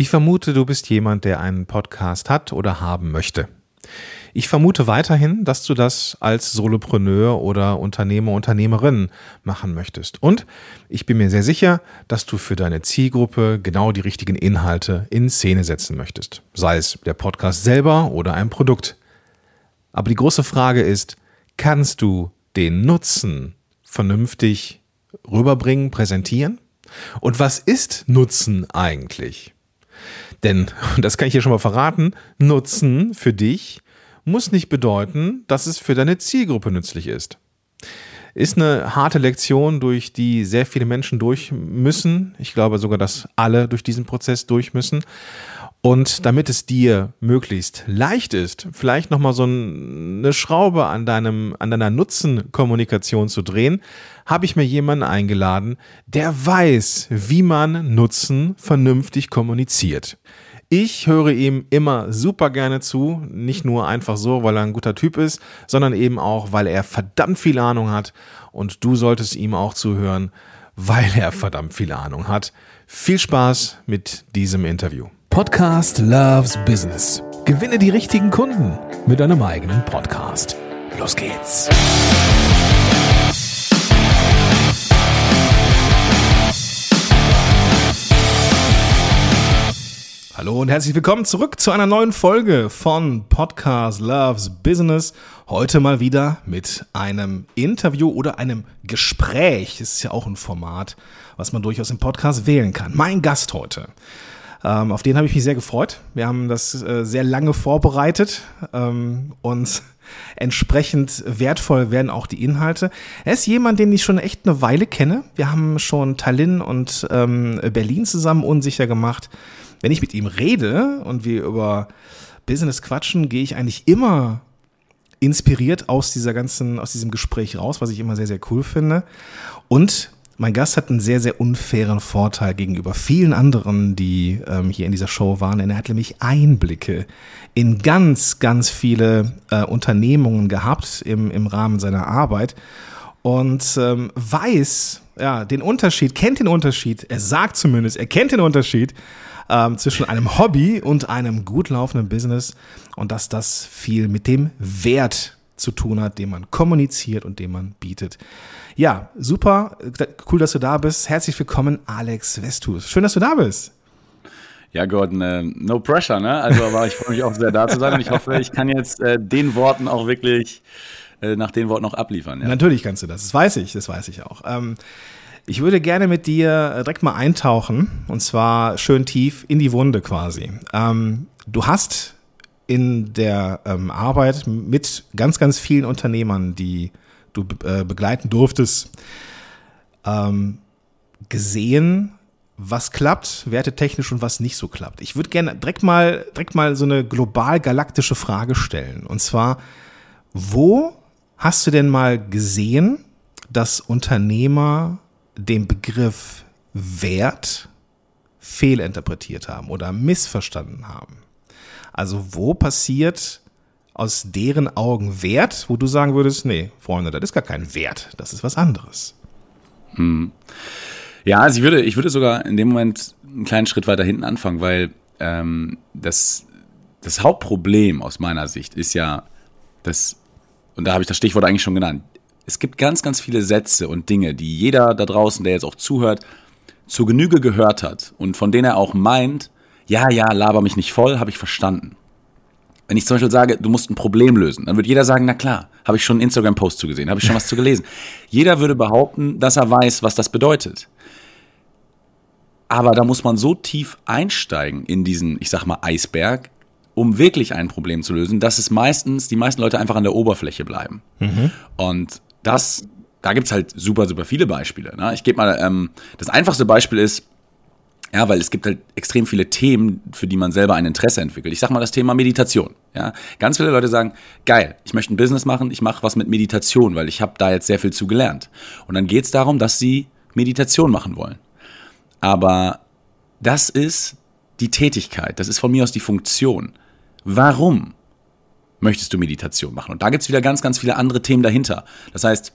Ich vermute, du bist jemand, der einen Podcast hat oder haben möchte. Ich vermute weiterhin, dass du das als Solopreneur oder Unternehmer, Unternehmerin machen möchtest. Und ich bin mir sehr sicher, dass du für deine Zielgruppe genau die richtigen Inhalte in Szene setzen möchtest. Sei es der Podcast selber oder ein Produkt. Aber die große Frage ist, kannst du den Nutzen vernünftig rüberbringen, präsentieren? Und was ist Nutzen eigentlich? Denn, das kann ich hier schon mal verraten, Nutzen für dich muss nicht bedeuten, dass es für deine Zielgruppe nützlich ist. Ist eine harte Lektion, durch die sehr viele Menschen durch müssen. Ich glaube sogar, dass alle durch diesen Prozess durch müssen. Und damit es dir möglichst leicht ist, vielleicht nochmal so eine Schraube an deinem, an deiner Nutzenkommunikation zu drehen, habe ich mir jemanden eingeladen, der weiß, wie man Nutzen vernünftig kommuniziert. Ich höre ihm immer super gerne zu, nicht nur einfach so, weil er ein guter Typ ist, sondern eben auch, weil er verdammt viel Ahnung hat und du solltest ihm auch zuhören, weil er verdammt viel Ahnung hat. Viel Spaß mit diesem Interview. Podcast Loves Business. Gewinne die richtigen Kunden mit deinem eigenen Podcast. Los geht's. Hallo und herzlich willkommen zurück zu einer neuen Folge von Podcast Loves Business. Heute mal wieder mit einem Interview oder einem Gespräch. Das ist ja auch ein Format, was man durchaus im Podcast wählen kann. Mein Gast heute ähm, auf den habe ich mich sehr gefreut. Wir haben das äh, sehr lange vorbereitet ähm, und entsprechend wertvoll werden auch die Inhalte. Er ist jemand, den ich schon echt eine Weile kenne. Wir haben schon Tallinn und ähm, Berlin zusammen unsicher gemacht. Wenn ich mit ihm rede und wir über Business quatschen, gehe ich eigentlich immer inspiriert aus dieser ganzen, aus diesem Gespräch raus, was ich immer sehr, sehr cool finde. Und mein Gast hat einen sehr, sehr unfairen Vorteil gegenüber vielen anderen, die ähm, hier in dieser Show waren, denn er hat nämlich Einblicke in ganz, ganz viele äh, Unternehmungen gehabt im, im Rahmen seiner Arbeit und ähm, weiß ja den Unterschied, kennt den Unterschied, er sagt zumindest, er kennt den Unterschied ähm, zwischen einem Hobby und einem gut laufenden Business und dass das viel mit dem Wert zu tun hat, den man kommuniziert und den man bietet. Ja, super. Cool, dass du da bist. Herzlich willkommen, Alex Westus. Schön, dass du da bist. Ja, Gordon, äh, no pressure, ne? Also, aber ich freue mich auch sehr da zu sein und ich hoffe, ich kann jetzt äh, den Worten auch wirklich äh, nach den Worten auch abliefern. Ja. Natürlich kannst du das. Das weiß ich, das weiß ich auch. Ähm, ich würde gerne mit dir äh, direkt mal eintauchen und zwar schön tief in die Wunde quasi. Ähm, du hast in der ähm, Arbeit mit ganz, ganz vielen Unternehmern, die du äh, begleiten durftest, ähm, gesehen, was klappt, wertetechnisch und was nicht so klappt. Ich würde gerne direkt mal, direkt mal so eine global galaktische Frage stellen. Und zwar, wo hast du denn mal gesehen, dass Unternehmer den Begriff Wert fehlinterpretiert haben oder missverstanden haben? Also wo passiert aus deren Augen Wert, wo du sagen würdest, nee, Freunde, das ist gar kein Wert, das ist was anderes. Hm. Ja, also ich würde, ich würde sogar in dem Moment einen kleinen Schritt weiter hinten anfangen, weil ähm, das, das Hauptproblem aus meiner Sicht ist ja, dass, und da habe ich das Stichwort eigentlich schon genannt, es gibt ganz, ganz viele Sätze und Dinge, die jeder da draußen, der jetzt auch zuhört, zur Genüge gehört hat und von denen er auch meint, ja, ja, laber mich nicht voll, habe ich verstanden. Wenn ich zum Beispiel sage, du musst ein Problem lösen, dann wird jeder sagen, na klar, habe ich schon einen Instagram-Post zugesehen, habe ich schon was zu gelesen. Jeder würde behaupten, dass er weiß, was das bedeutet. Aber da muss man so tief einsteigen in diesen, ich sag mal, Eisberg, um wirklich ein Problem zu lösen, dass es meistens, die meisten Leute einfach an der Oberfläche bleiben. Mhm. Und das, da gibt's halt super, super viele Beispiele. Ne? Ich gebe mal, ähm, das einfachste Beispiel ist, ja, weil es gibt halt extrem viele Themen, für die man selber ein Interesse entwickelt. Ich sag mal das Thema Meditation. Ja, ganz viele Leute sagen, geil, ich möchte ein Business machen, ich mache was mit Meditation, weil ich habe da jetzt sehr viel zu gelernt. Und dann geht es darum, dass sie Meditation machen wollen. Aber das ist die Tätigkeit, das ist von mir aus die Funktion. Warum möchtest du Meditation machen? Und da gibt es wieder ganz, ganz viele andere Themen dahinter. Das heißt,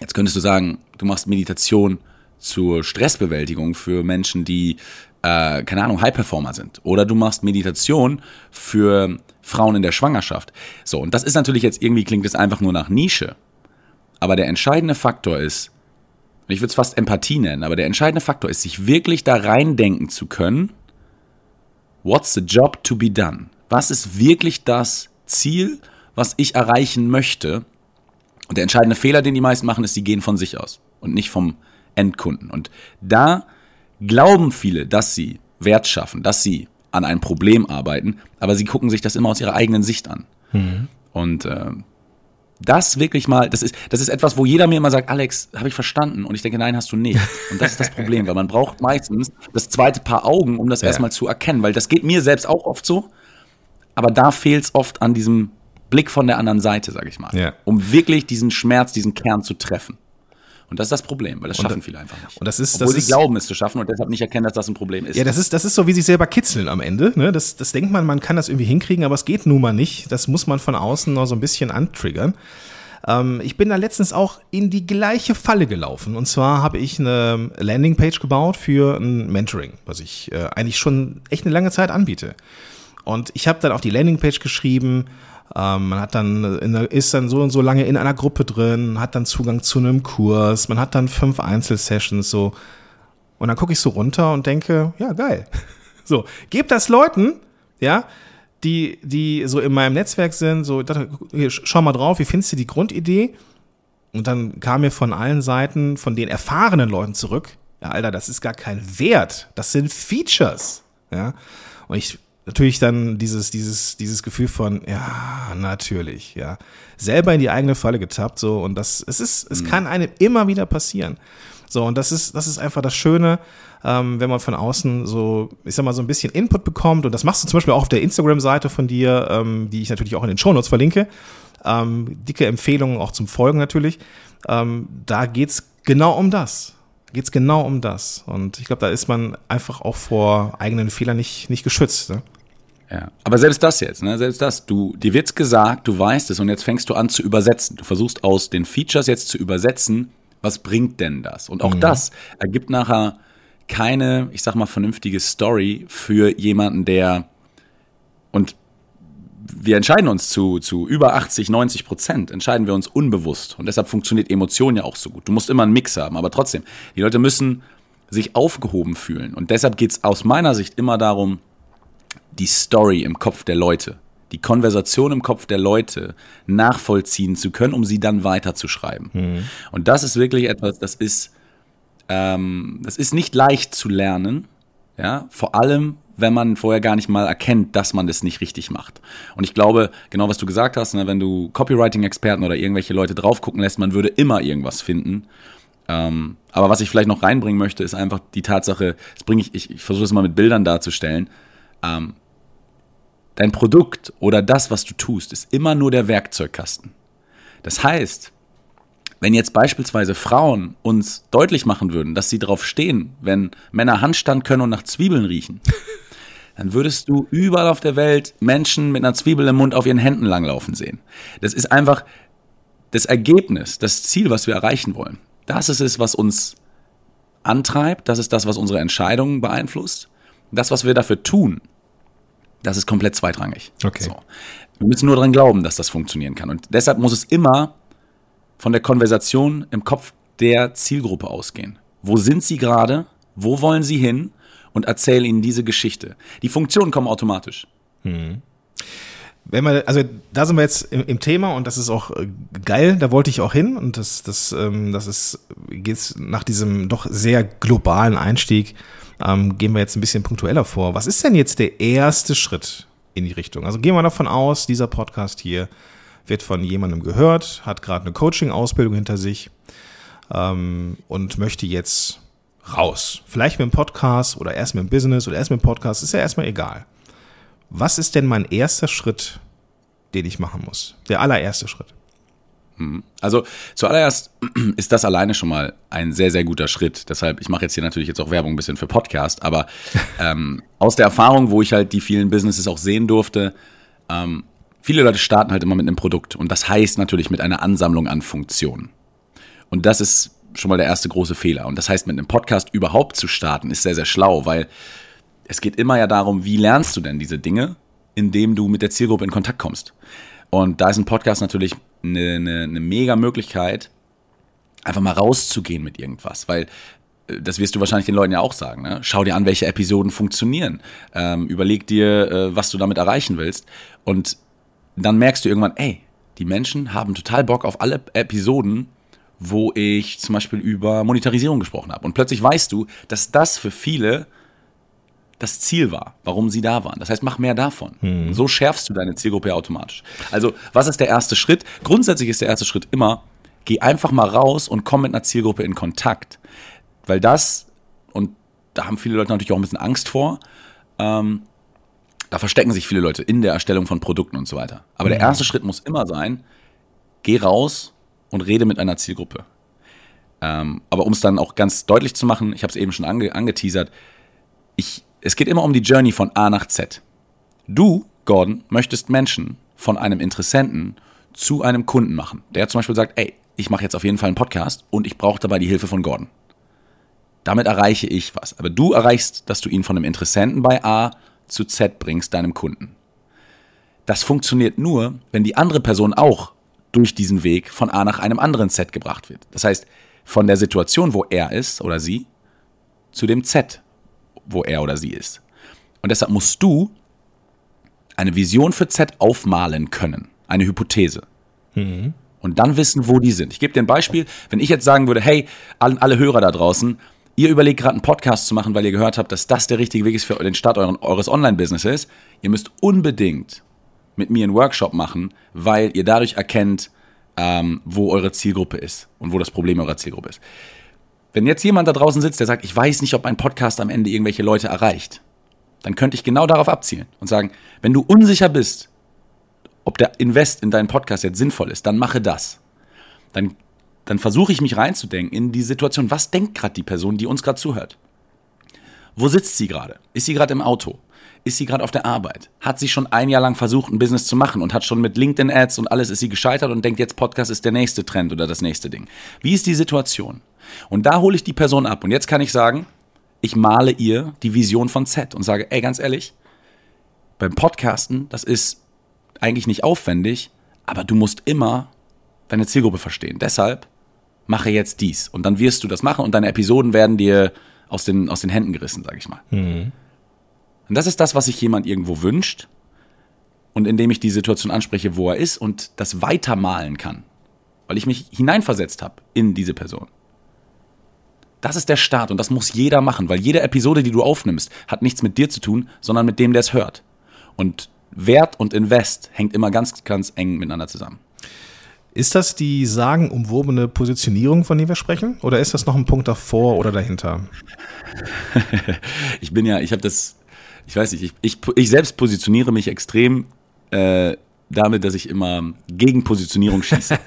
jetzt könntest du sagen, du machst Meditation zur Stressbewältigung für Menschen, die äh, keine Ahnung, High-Performer sind. Oder du machst Meditation für Frauen in der Schwangerschaft. So, und das ist natürlich jetzt irgendwie, klingt es einfach nur nach Nische. Aber der entscheidende Faktor ist, ich würde es fast Empathie nennen, aber der entscheidende Faktor ist, sich wirklich da reindenken zu können, what's the job to be done? Was ist wirklich das Ziel, was ich erreichen möchte? Und der entscheidende Fehler, den die meisten machen, ist, sie gehen von sich aus und nicht vom Endkunden. Und da glauben viele, dass sie Wert schaffen, dass sie an einem Problem arbeiten, aber sie gucken sich das immer aus ihrer eigenen Sicht an. Mhm. Und äh, das wirklich mal, das ist, das ist etwas, wo jeder mir immer sagt, Alex, habe ich verstanden? Und ich denke, nein, hast du nicht. Und das ist das Problem, weil man braucht meistens das zweite Paar Augen, um das ja. erstmal zu erkennen, weil das geht mir selbst auch oft so, aber da fehlt es oft an diesem Blick von der anderen Seite, sage ich mal, ja. um wirklich diesen Schmerz, diesen Kern zu treffen. Und das ist das Problem, weil das schaffen viele einfach nicht. Und das ist, Obwohl das sie ist, glauben, es zu schaffen und deshalb nicht erkennen, dass das ein Problem ist. Ja, das ist, das ist so wie sich selber kitzeln am Ende. Ne? Das, das denkt man, man kann das irgendwie hinkriegen, aber es geht nun mal nicht. Das muss man von außen noch so ein bisschen antriggern. Ähm, ich bin da letztens auch in die gleiche Falle gelaufen. Und zwar habe ich eine Landingpage gebaut für ein Mentoring, was ich äh, eigentlich schon echt eine lange Zeit anbiete. Und ich habe dann auf die Landingpage geschrieben, ähm, man hat dann der, ist dann so und so lange in einer Gruppe drin, hat dann Zugang zu einem Kurs, man hat dann fünf Einzelsessions so. Und dann gucke ich so runter und denke, ja, geil. So, gebt das Leuten, ja, die, die so in meinem Netzwerk sind, so, hier, schau mal drauf, wie findest du die Grundidee? Und dann kam mir von allen Seiten, von den erfahrenen Leuten zurück, ja, Alter, das ist gar kein Wert, das sind Features, ja. Und ich natürlich dann dieses, dieses, dieses Gefühl von, ja, natürlich, ja. Selber in die eigene Falle getappt, so, und das, es ist, es mhm. kann einem immer wieder passieren. So, und das ist, das ist einfach das Schöne, ähm, wenn man von außen so, ich sag mal, so ein bisschen Input bekommt. Und das machst du zum Beispiel auch auf der Instagram-Seite von dir, ähm, die ich natürlich auch in den Shownotes verlinke. Ähm, dicke Empfehlungen auch zum Folgen natürlich. Ähm, da geht's genau um das geht es genau um das. Und ich glaube, da ist man einfach auch vor eigenen Fehlern nicht, nicht geschützt. Ne? Ja, aber selbst das jetzt, ne, selbst das, du, dir wird's gesagt, du weißt es und jetzt fängst du an zu übersetzen. Du versuchst aus den Features jetzt zu übersetzen, was bringt denn das? Und auch mhm. das ergibt nachher keine, ich sag mal, vernünftige Story für jemanden, der und wir entscheiden uns zu, zu über 80, 90 Prozent, entscheiden wir uns unbewusst. Und deshalb funktioniert Emotion ja auch so gut. Du musst immer einen Mix haben, aber trotzdem, die Leute müssen sich aufgehoben fühlen. Und deshalb geht es aus meiner Sicht immer darum, die Story im Kopf der Leute, die Konversation im Kopf der Leute nachvollziehen zu können, um sie dann weiterzuschreiben. Mhm. Und das ist wirklich etwas, das ist, ähm, das ist nicht leicht zu lernen, ja, vor allem, wenn man vorher gar nicht mal erkennt, dass man das nicht richtig macht. Und ich glaube, genau was du gesagt hast, ne, wenn du Copywriting-Experten oder irgendwelche Leute drauf gucken lässt, man würde immer irgendwas finden. Ähm, aber was ich vielleicht noch reinbringen möchte, ist einfach die Tatsache, das bringe ich, ich, ich versuche es mal mit Bildern darzustellen. Ähm, Dein Produkt oder das, was du tust, ist immer nur der Werkzeugkasten. Das heißt, wenn jetzt beispielsweise Frauen uns deutlich machen würden, dass sie darauf stehen, wenn Männer Handstand können und nach Zwiebeln riechen, dann würdest du überall auf der Welt Menschen mit einer Zwiebel im Mund auf ihren Händen langlaufen sehen. Das ist einfach das Ergebnis, das Ziel, was wir erreichen wollen. Das ist es, was uns antreibt, das ist das, was unsere Entscheidungen beeinflusst. Das, was wir dafür tun, das ist komplett zweitrangig. Okay. So. Wir müssen nur daran glauben, dass das funktionieren kann. Und deshalb muss es immer von der Konversation im Kopf der Zielgruppe ausgehen. Wo sind sie gerade? Wo wollen sie hin? Und erzähl ihnen diese Geschichte. Die Funktionen kommen automatisch. Hm. Wenn man, also da sind wir jetzt im, im, Thema und das ist auch äh, geil, da wollte ich auch hin und das, das, ähm, das ist, geht's nach diesem doch sehr globalen Einstieg ähm, gehen wir jetzt ein bisschen punktueller vor. Was ist denn jetzt der erste Schritt in die Richtung? Also gehen wir davon aus, dieser Podcast hier wird von jemandem gehört, hat gerade eine Coaching-Ausbildung hinter sich ähm, und möchte jetzt raus. Vielleicht mit dem Podcast oder erst mit dem Business oder erst mit dem Podcast, ist ja erstmal egal. Was ist denn mein erster Schritt, den ich machen muss? Der allererste Schritt. Mhm. Also zuallererst ist das alleine schon mal ein sehr, sehr guter Schritt. Deshalb, ich mache jetzt hier natürlich jetzt auch Werbung ein bisschen für Podcast, aber ähm, aus der Erfahrung, wo ich halt die vielen Businesses auch sehen durfte, ähm, viele Leute starten halt immer mit einem Produkt und das heißt natürlich mit einer Ansammlung an Funktionen. Und das ist schon mal der erste große Fehler. Und das heißt, mit einem Podcast überhaupt zu starten, ist sehr, sehr schlau, weil es geht immer ja darum, wie lernst du denn diese Dinge, indem du mit der Zielgruppe in Kontakt kommst. Und da ist ein Podcast natürlich eine, eine, eine mega Möglichkeit, einfach mal rauszugehen mit irgendwas, weil äh, das wirst du wahrscheinlich den Leuten ja auch sagen. Ne? Schau dir an, welche Episoden funktionieren. Ähm, überleg dir, äh, was du damit erreichen willst. Und dann merkst du irgendwann, ey, die Menschen haben total Bock auf alle Episoden, wo ich zum Beispiel über Monetarisierung gesprochen habe. Und plötzlich weißt du, dass das für viele das Ziel war, warum sie da waren. Das heißt, mach mehr davon. Hm. So schärfst du deine Zielgruppe automatisch. Also, was ist der erste Schritt? Grundsätzlich ist der erste Schritt immer, geh einfach mal raus und komm mit einer Zielgruppe in Kontakt. Weil das, und da haben viele Leute natürlich auch ein bisschen Angst vor, ähm, da verstecken sich viele Leute in der Erstellung von Produkten und so weiter. Aber mhm. der erste Schritt muss immer sein, geh raus und rede mit einer Zielgruppe. Ähm, aber um es dann auch ganz deutlich zu machen, ich habe es eben schon ange angeteasert, ich, es geht immer um die Journey von A nach Z. Du, Gordon, möchtest Menschen von einem Interessenten zu einem Kunden machen, der zum Beispiel sagt, ey, ich mache jetzt auf jeden Fall einen Podcast und ich brauche dabei die Hilfe von Gordon. Damit erreiche ich was. Aber du erreichst, dass du ihn von einem Interessenten bei A zu Z bringst, deinem Kunden. Das funktioniert nur, wenn die andere Person auch durch diesen Weg von A nach einem anderen Z gebracht wird. Das heißt, von der Situation, wo er ist oder sie, zu dem Z, wo er oder sie ist. Und deshalb musst du eine Vision für Z aufmalen können, eine Hypothese. Mhm. Und dann wissen, wo die sind. Ich gebe dir ein Beispiel. Wenn ich jetzt sagen würde, hey, alle Hörer da draußen, Ihr überlegt gerade einen Podcast zu machen, weil ihr gehört habt, dass das der richtige Weg ist für den Start eures Online-Businesses. Ihr müsst unbedingt mit mir einen Workshop machen, weil ihr dadurch erkennt, ähm, wo eure Zielgruppe ist und wo das Problem eurer Zielgruppe ist. Wenn jetzt jemand da draußen sitzt, der sagt, ich weiß nicht, ob ein Podcast am Ende irgendwelche Leute erreicht, dann könnte ich genau darauf abzielen und sagen, wenn du unsicher bist, ob der Invest in deinen Podcast jetzt sinnvoll ist, dann mache das. Dann dann versuche ich mich reinzudenken in die Situation, was denkt gerade die Person, die uns gerade zuhört? Wo sitzt sie gerade? Ist sie gerade im Auto? Ist sie gerade auf der Arbeit? Hat sie schon ein Jahr lang versucht, ein Business zu machen und hat schon mit LinkedIn-Ads und alles ist sie gescheitert und denkt jetzt, Podcast ist der nächste Trend oder das nächste Ding. Wie ist die Situation? Und da hole ich die Person ab. Und jetzt kann ich sagen, ich male ihr die Vision von Z und sage, ey, ganz ehrlich, beim Podcasten, das ist eigentlich nicht aufwendig, aber du musst immer deine Zielgruppe verstehen. Deshalb mache jetzt dies. Und dann wirst du das machen und deine Episoden werden dir aus den, aus den Händen gerissen, sag ich mal. Mhm. Und das ist das, was sich jemand irgendwo wünscht und indem ich die Situation anspreche, wo er ist und das weitermalen kann, weil ich mich hineinversetzt habe in diese Person. Das ist der Start und das muss jeder machen, weil jede Episode, die du aufnimmst, hat nichts mit dir zu tun, sondern mit dem, der es hört. Und Wert und Invest hängt immer ganz, ganz eng miteinander zusammen. Ist das die sagenumwobene Positionierung, von der wir sprechen? Oder ist das noch ein Punkt davor oder dahinter? ich bin ja, ich habe das, ich weiß nicht, ich, ich, ich, selbst positioniere mich extrem äh, damit, dass ich immer gegen Positionierung schieße.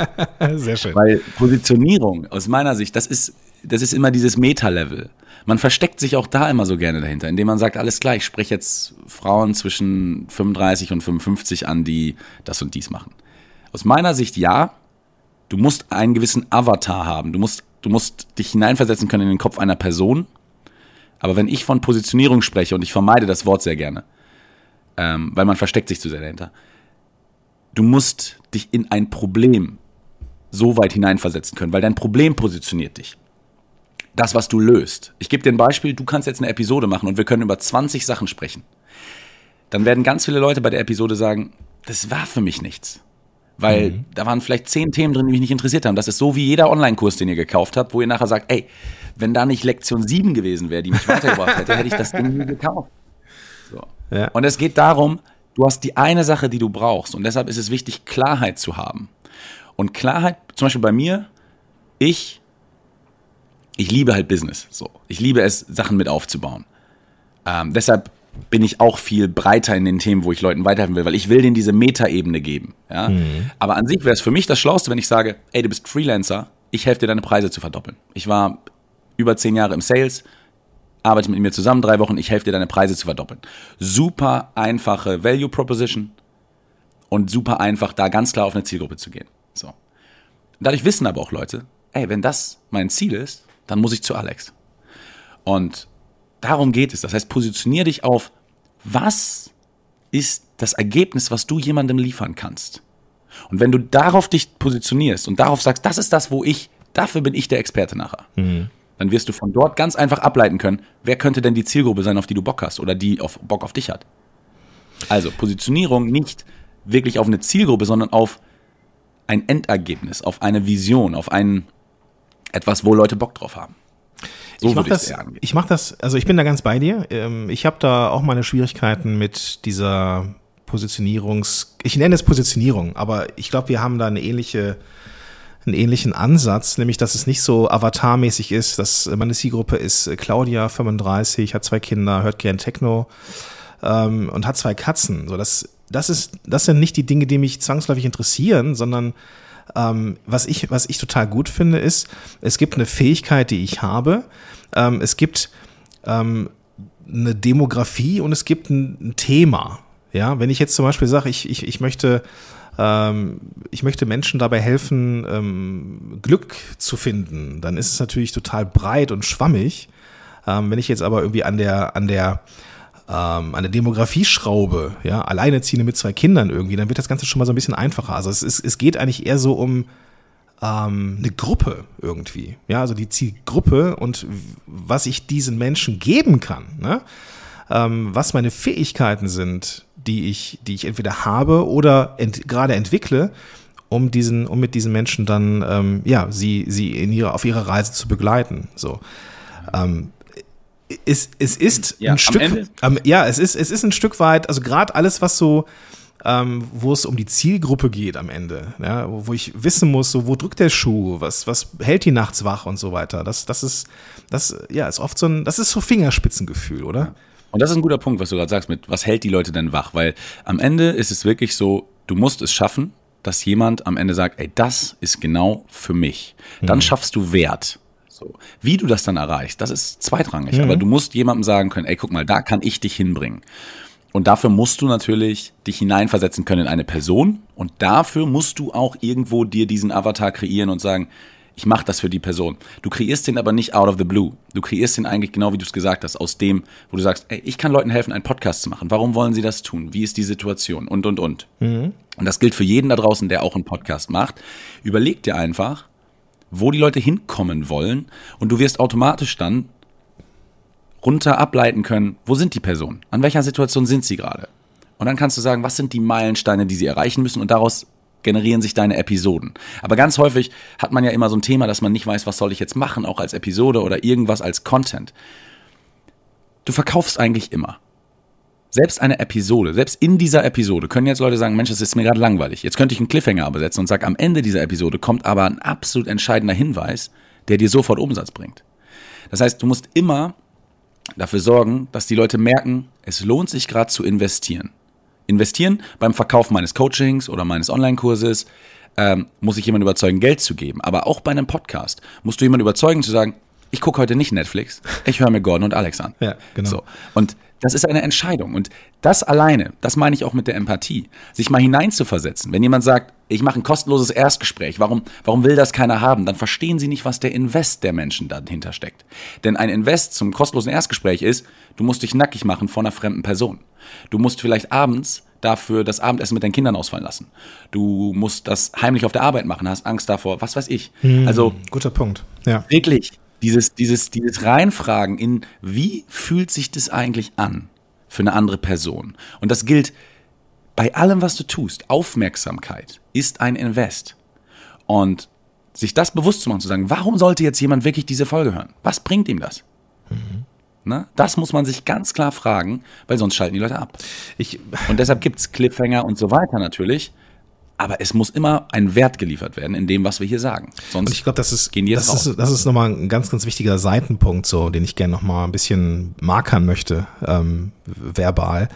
Sehr schön. Weil Positionierung aus meiner Sicht, das ist, das ist immer dieses Meta-Level. Man versteckt sich auch da immer so gerne dahinter, indem man sagt, alles klar, ich spreche jetzt Frauen zwischen 35 und 55 an, die das und dies machen. Aus meiner Sicht ja. Du musst einen gewissen Avatar haben. Du musst, du musst dich hineinversetzen können in den Kopf einer Person. Aber wenn ich von Positionierung spreche, und ich vermeide das Wort sehr gerne, ähm, weil man versteckt sich zu sehr dahinter, du musst dich in ein Problem so weit hineinversetzen können, weil dein Problem positioniert dich. Das, was du löst. Ich gebe dir ein Beispiel, du kannst jetzt eine Episode machen und wir können über 20 Sachen sprechen. Dann werden ganz viele Leute bei der Episode sagen, das war für mich nichts. Weil mhm. da waren vielleicht zehn Themen drin, die mich nicht interessiert haben. Das ist so wie jeder Online-Kurs, den ihr gekauft habt, wo ihr nachher sagt, ey, wenn da nicht Lektion 7 gewesen wäre, die mich weitergebracht hätte, hätte ich das Ding nie gekauft. So. Ja. Und es geht darum, du hast die eine Sache, die du brauchst. Und deshalb ist es wichtig, Klarheit zu haben. Und Klarheit, zum Beispiel bei mir, ich, ich liebe halt Business. So. Ich liebe es, Sachen mit aufzubauen. Ähm, deshalb bin ich auch viel breiter in den Themen, wo ich Leuten weiterhelfen will, weil ich will denen diese Metaebene geben. Ja? Mhm. Aber an sich wäre es für mich das Schlauste, wenn ich sage, ey, du bist Freelancer, ich helfe dir, deine Preise zu verdoppeln. Ich war über zehn Jahre im Sales, arbeite mit mir zusammen drei Wochen, ich helfe dir, deine Preise zu verdoppeln. Super einfache Value Proposition und super einfach, da ganz klar auf eine Zielgruppe zu gehen. So. Dadurch wissen aber auch Leute, ey, wenn das mein Ziel ist, dann muss ich zu Alex. Und darum geht es. Das heißt, positionier dich auf, was ist das Ergebnis, was du jemandem liefern kannst. Und wenn du darauf dich positionierst und darauf sagst, das ist das, wo ich, dafür bin ich der Experte nachher, mhm. dann wirst du von dort ganz einfach ableiten können, wer könnte denn die Zielgruppe sein, auf die du Bock hast oder die auf Bock auf dich hat. Also Positionierung nicht wirklich auf eine Zielgruppe, sondern auf ein Endergebnis, auf eine Vision, auf ein etwas, wo Leute Bock drauf haben. So ich mache das, ich mach das, also ich bin da ganz bei dir. Ähm, ich habe da auch meine Schwierigkeiten mit dieser Positionierungs, ich nenne es Positionierung, aber ich glaube, wir haben da eine ähnliche, einen ähnlichen Ansatz, nämlich dass es nicht so avatarmäßig ist, dass meine Zielgruppe ist äh, Claudia, 35, hat zwei Kinder, hört gern Techno ähm, und hat zwei Katzen. So, das, das ist, das sind nicht die Dinge, die mich zwangsläufig interessieren, sondern ähm, was, ich, was ich total gut finde, ist, es gibt eine Fähigkeit, die ich habe. Ähm, es gibt ähm, eine Demografie und es gibt ein, ein, Thema. Ja, wenn ich jetzt zum Beispiel sage, ich, ich, ich möchte ähm, ich möchte Menschen dabei helfen, ähm, Glück zu finden, dann ist es natürlich total breit und schwammig. Ähm, wenn ich jetzt aber irgendwie an der, an der ähm, eine Demografieschraube, ja, Alleinerziehende mit zwei Kindern irgendwie, dann wird das Ganze schon mal so ein bisschen einfacher. Also es, ist, es geht eigentlich eher so um ähm, eine Gruppe irgendwie, ja, also die Zielgruppe und was ich diesen Menschen geben kann, ne? ähm, was meine Fähigkeiten sind, die ich, die ich entweder habe oder ent gerade entwickle, um diesen, um mit diesen Menschen dann, ähm, ja, sie, sie in ihrer, auf ihrer Reise zu begleiten. So. Ähm, es, es ist ja, ein Stück, ähm, ja, es ist, es ist ein Stück weit, also gerade alles, was so, ähm, wo es um die Zielgruppe geht am Ende, ja, wo, wo, ich wissen muss, so, wo drückt der Schuh, was, was hält die nachts wach und so weiter. Das, das ist, das, ja, ist oft so ein, das ist so Fingerspitzengefühl, oder? Und das ist ein guter Punkt, was du gerade sagst mit, was hält die Leute denn wach? Weil am Ende ist es wirklich so, du musst es schaffen, dass jemand am Ende sagt, ey, das ist genau für mich. Dann mhm. schaffst du Wert. So. Wie du das dann erreichst, das ist zweitrangig. Mhm. Aber du musst jemandem sagen können, ey, guck mal, da kann ich dich hinbringen. Und dafür musst du natürlich dich hineinversetzen können in eine Person. Und dafür musst du auch irgendwo dir diesen Avatar kreieren und sagen, ich mache das für die Person. Du kreierst den aber nicht out of the blue. Du kreierst den eigentlich genau wie du es gesagt hast, aus dem, wo du sagst, ey, ich kann Leuten helfen, einen Podcast zu machen. Warum wollen sie das tun? Wie ist die Situation? Und, und, und. Mhm. Und das gilt für jeden da draußen, der auch einen Podcast macht. Überleg dir einfach, wo die Leute hinkommen wollen und du wirst automatisch dann runter ableiten können, wo sind die Personen, an welcher Situation sind sie gerade. Und dann kannst du sagen, was sind die Meilensteine, die sie erreichen müssen und daraus generieren sich deine Episoden. Aber ganz häufig hat man ja immer so ein Thema, dass man nicht weiß, was soll ich jetzt machen, auch als Episode oder irgendwas als Content. Du verkaufst eigentlich immer selbst eine Episode, selbst in dieser Episode können jetzt Leute sagen, Mensch, das ist mir gerade langweilig. Jetzt könnte ich einen Cliffhanger aber setzen und sage, am Ende dieser Episode kommt aber ein absolut entscheidender Hinweis, der dir sofort Umsatz bringt. Das heißt, du musst immer dafür sorgen, dass die Leute merken, es lohnt sich gerade zu investieren. Investieren beim Verkauf meines Coachings oder meines Online-Kurses, ähm, muss ich jemanden überzeugen, Geld zu geben. Aber auch bei einem Podcast musst du jemanden überzeugen zu sagen, ich gucke heute nicht Netflix, ich höre mir Gordon und Alex an. Ja, genau. So. Und das ist eine Entscheidung. Und das alleine, das meine ich auch mit der Empathie, sich mal hineinzuversetzen. Wenn jemand sagt, ich mache ein kostenloses Erstgespräch, warum, warum will das keiner haben? Dann verstehen sie nicht, was der Invest der Menschen dahinter steckt. Denn ein Invest zum kostenlosen Erstgespräch ist, du musst dich nackig machen vor einer fremden Person. Du musst vielleicht abends dafür das Abendessen mit deinen Kindern ausfallen lassen. Du musst das heimlich auf der Arbeit machen, hast Angst davor, was weiß ich. Hm, also guter Punkt. Ja. Wirklich dieses, dieses, dieses Reinfragen in, wie fühlt sich das eigentlich an für eine andere Person? Und das gilt bei allem, was du tust. Aufmerksamkeit ist ein Invest. Und sich das bewusst zu machen, zu sagen, warum sollte jetzt jemand wirklich diese Folge hören? Was bringt ihm das? Mhm. Ne? Das muss man sich ganz klar fragen, weil sonst schalten die Leute ab. Ich, und deshalb gibt es Cliffhanger und so weiter natürlich. Aber es muss immer ein Wert geliefert werden in dem, was wir hier sagen. Sonst und ich glaube, das ist, gehen die das raus. ist, das ist nochmal ein ganz, ganz wichtiger Seitenpunkt, so, den ich gerne nochmal ein bisschen markern möchte, ähm, verbal,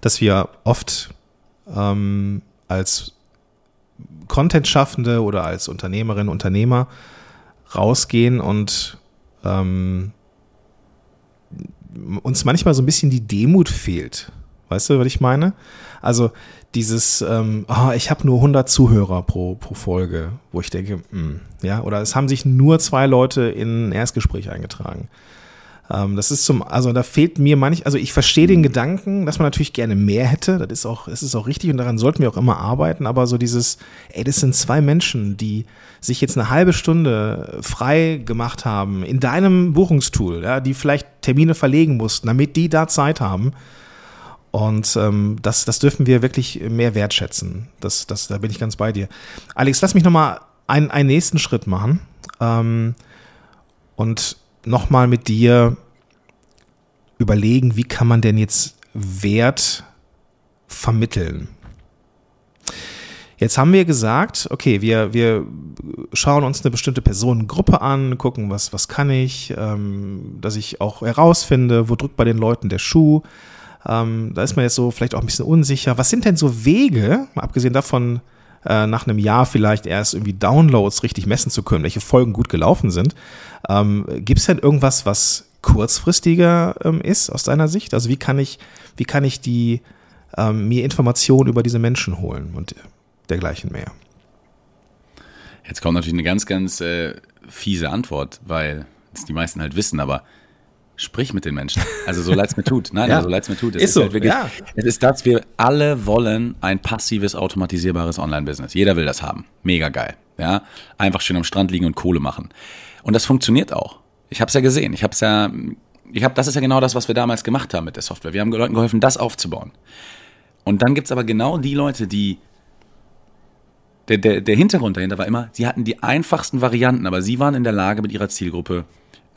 dass wir oft ähm, als Content-Schaffende oder als Unternehmerin, Unternehmer rausgehen und ähm, uns manchmal so ein bisschen die Demut fehlt. Weißt du, was ich meine? Also dieses, ähm, oh, ich habe nur 100 Zuhörer pro, pro Folge, wo ich denke, mh, hm, ja, oder es haben sich nur zwei Leute in ein Erstgespräch eingetragen. Ähm, das ist zum, also da fehlt mir manch, also ich verstehe den Gedanken, dass man natürlich gerne mehr hätte. Das ist auch, das ist auch richtig und daran sollten wir auch immer arbeiten. Aber so dieses, ey, das sind zwei Menschen, die sich jetzt eine halbe Stunde frei gemacht haben in deinem Buchungstool, ja, die vielleicht Termine verlegen mussten, damit die da Zeit haben. Und ähm, das, das dürfen wir wirklich mehr wertschätzen. Das, das, da bin ich ganz bei dir. Alex, lass mich nochmal einen, einen nächsten Schritt machen. Ähm, und nochmal mit dir überlegen, wie kann man denn jetzt Wert vermitteln? Jetzt haben wir gesagt, okay, wir, wir schauen uns eine bestimmte Personengruppe an, gucken, was, was kann ich, ähm, dass ich auch herausfinde, wo drückt bei den Leuten der Schuh. Ähm, da ist man jetzt so vielleicht auch ein bisschen unsicher. Was sind denn so Wege, mal abgesehen davon, äh, nach einem Jahr vielleicht erst irgendwie Downloads richtig messen zu können, welche Folgen gut gelaufen sind? Ähm, Gibt es denn irgendwas, was kurzfristiger ähm, ist aus deiner Sicht? Also wie kann ich, wie kann ich die ähm, mir Informationen über diese Menschen holen und dergleichen mehr? Jetzt kommt natürlich eine ganz, ganz äh, fiese Antwort, weil das die meisten halt wissen, aber sprich mit den Menschen. Also so leid es mir tut. Nein, ja. so leid es mir tut. Es ist, ist so, halt wirklich, ja. Es ist das, wir alle wollen ein passives, automatisierbares Online-Business. Jeder will das haben. Mega geil. Ja, einfach schön am Strand liegen und Kohle machen. Und das funktioniert auch. Ich habe es ja gesehen. Ich habe es ja, ich habe, das ist ja genau das, was wir damals gemacht haben mit der Software. Wir haben Leuten geholfen, das aufzubauen. Und dann gibt es aber genau die Leute, die der, der, der Hintergrund dahinter war immer, sie hatten die einfachsten Varianten, aber sie waren in der Lage, mit ihrer Zielgruppe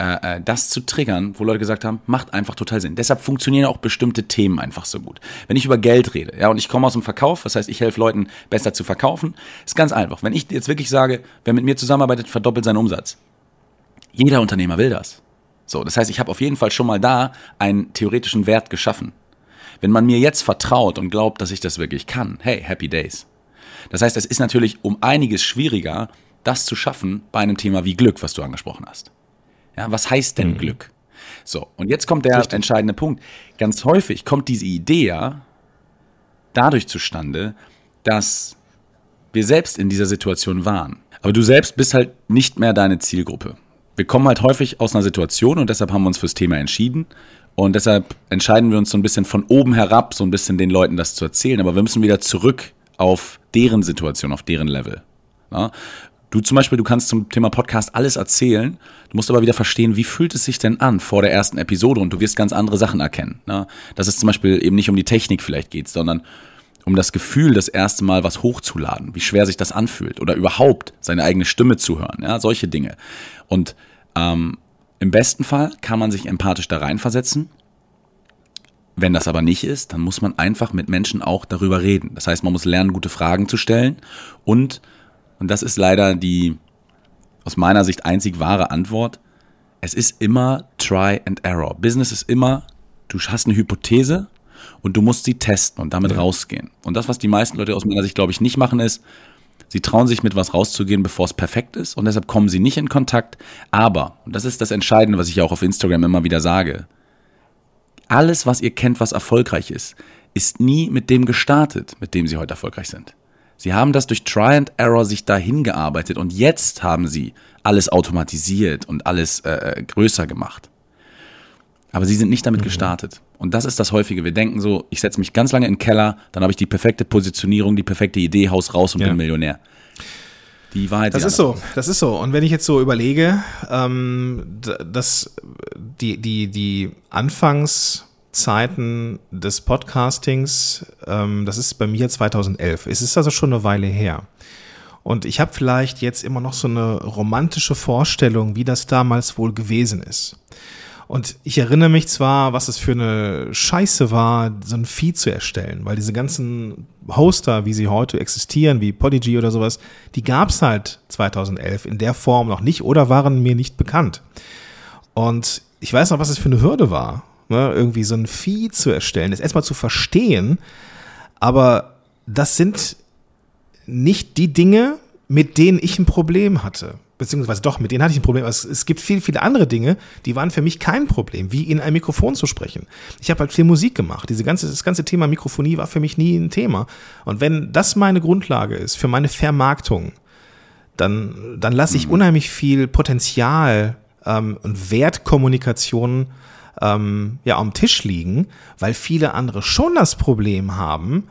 äh, äh, das zu triggern, wo Leute gesagt haben, macht einfach total Sinn. Deshalb funktionieren auch bestimmte Themen einfach so gut. Wenn ich über Geld rede, ja, und ich komme aus dem Verkauf, das heißt, ich helfe Leuten besser zu verkaufen, ist ganz einfach. Wenn ich jetzt wirklich sage, wer mit mir zusammenarbeitet, verdoppelt seinen Umsatz. Jeder Unternehmer will das. So, das heißt, ich habe auf jeden Fall schon mal da einen theoretischen Wert geschaffen. Wenn man mir jetzt vertraut und glaubt, dass ich das wirklich kann, hey, happy days. Das heißt, es ist natürlich um einiges schwieriger, das zu schaffen bei einem Thema wie Glück, was du angesprochen hast. Ja, was heißt denn mhm. Glück? So, und jetzt kommt der Richtig. entscheidende Punkt. Ganz häufig kommt diese Idee ja dadurch zustande, dass wir selbst in dieser Situation waren. Aber du selbst bist halt nicht mehr deine Zielgruppe wir kommen halt häufig aus einer Situation und deshalb haben wir uns fürs Thema entschieden. Und deshalb entscheiden wir uns so ein bisschen von oben herab, so ein bisschen den Leuten das zu erzählen. Aber wir müssen wieder zurück auf deren Situation, auf deren Level. Ja? Du zum Beispiel, du kannst zum Thema Podcast alles erzählen. Du musst aber wieder verstehen, wie fühlt es sich denn an vor der ersten Episode und du wirst ganz andere Sachen erkennen. Ne? Dass es zum Beispiel eben nicht um die Technik vielleicht geht, sondern um das Gefühl, das erste Mal was hochzuladen, wie schwer sich das anfühlt oder überhaupt seine eigene Stimme zu hören, ja, solche Dinge. Und ähm, Im besten Fall kann man sich empathisch da reinversetzen. Wenn das aber nicht ist, dann muss man einfach mit Menschen auch darüber reden. Das heißt, man muss lernen, gute Fragen zu stellen. Und, und das ist leider die aus meiner Sicht einzig wahre Antwort, es ist immer Try and Error. Business ist immer, du hast eine Hypothese und du musst sie testen und damit ja. rausgehen. Und das, was die meisten Leute aus meiner Sicht, glaube ich, nicht machen, ist, Sie trauen sich mit was rauszugehen, bevor es perfekt ist und deshalb kommen sie nicht in Kontakt. Aber, und das ist das Entscheidende, was ich auch auf Instagram immer wieder sage, alles, was ihr kennt, was erfolgreich ist, ist nie mit dem gestartet, mit dem sie heute erfolgreich sind. Sie haben das durch Try and Error sich dahin gearbeitet und jetzt haben sie alles automatisiert und alles äh, äh größer gemacht. Aber sie sind nicht damit mhm. gestartet. Und das ist das Häufige. Wir denken so, ich setze mich ganz lange in den Keller, dann habe ich die perfekte Positionierung, die perfekte Idee, Haus raus und ja. bin Millionär. Die Wahrheit Das ist so, das ist so. Und wenn ich jetzt so überlege, ähm, dass die, die, die Anfangszeiten des Podcastings, ähm, das ist bei mir 2011. Es ist also schon eine Weile her. Und ich habe vielleicht jetzt immer noch so eine romantische Vorstellung, wie das damals wohl gewesen ist. Und ich erinnere mich zwar, was es für eine Scheiße war, so ein Feed zu erstellen, weil diese ganzen Hoster, wie sie heute existieren, wie Podigy oder sowas, die gab es halt 2011 in der Form noch nicht oder waren mir nicht bekannt. Und ich weiß noch, was es für eine Hürde war, ne? irgendwie so ein Feed zu erstellen, das erstmal zu verstehen, aber das sind nicht die Dinge, mit denen ich ein Problem hatte beziehungsweise doch, mit denen hatte ich ein Problem. Es, es gibt viele, viele andere Dinge, die waren für mich kein Problem, wie in ein Mikrofon zu sprechen. Ich habe halt viel Musik gemacht. Diese ganze, das ganze Thema Mikrofonie war für mich nie ein Thema. Und wenn das meine Grundlage ist für meine Vermarktung, dann, dann lasse ich mhm. unheimlich viel Potenzial ähm, und Wertkommunikation ähm, ja am Tisch liegen, weil viele andere schon das Problem haben,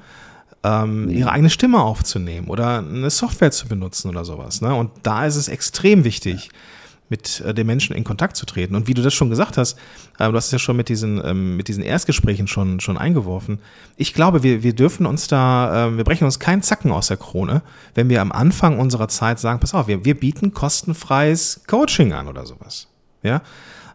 ähm, mhm. ihre eigene Stimme aufzunehmen oder eine Software zu benutzen oder sowas. Ne? Und da ist es extrem wichtig, mit äh, den Menschen in Kontakt zu treten. Und wie du das schon gesagt hast, äh, du hast es ja schon mit diesen, ähm, mit diesen Erstgesprächen schon, schon eingeworfen. Ich glaube, wir, wir dürfen uns da, äh, wir brechen uns keinen Zacken aus der Krone, wenn wir am Anfang unserer Zeit sagen, pass auf, wir, wir bieten kostenfreies Coaching an oder sowas. Ja,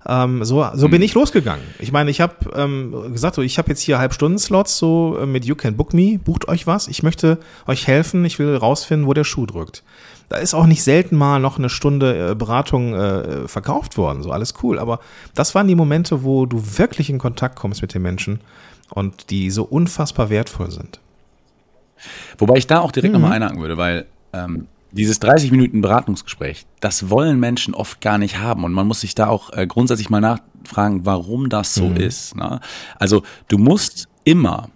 ähm, so, so bin hm. ich losgegangen. Ich meine, ich habe ähm, gesagt, so, ich habe jetzt hier Halbstunden-Slots so äh, mit You Can Book Me, bucht euch was. Ich möchte euch helfen, ich will rausfinden, wo der Schuh drückt. Da ist auch nicht selten mal noch eine Stunde äh, Beratung äh, verkauft worden, so alles cool. Aber das waren die Momente, wo du wirklich in Kontakt kommst mit den Menschen und die so unfassbar wertvoll sind. Wobei ich da auch direkt mhm. nochmal einhaken würde, weil ähm, dieses 30 Minuten Beratungsgespräch, das wollen Menschen oft gar nicht haben. Und man muss sich da auch äh, grundsätzlich mal nachfragen, warum das so mhm. ist. Ne? Also du musst immer,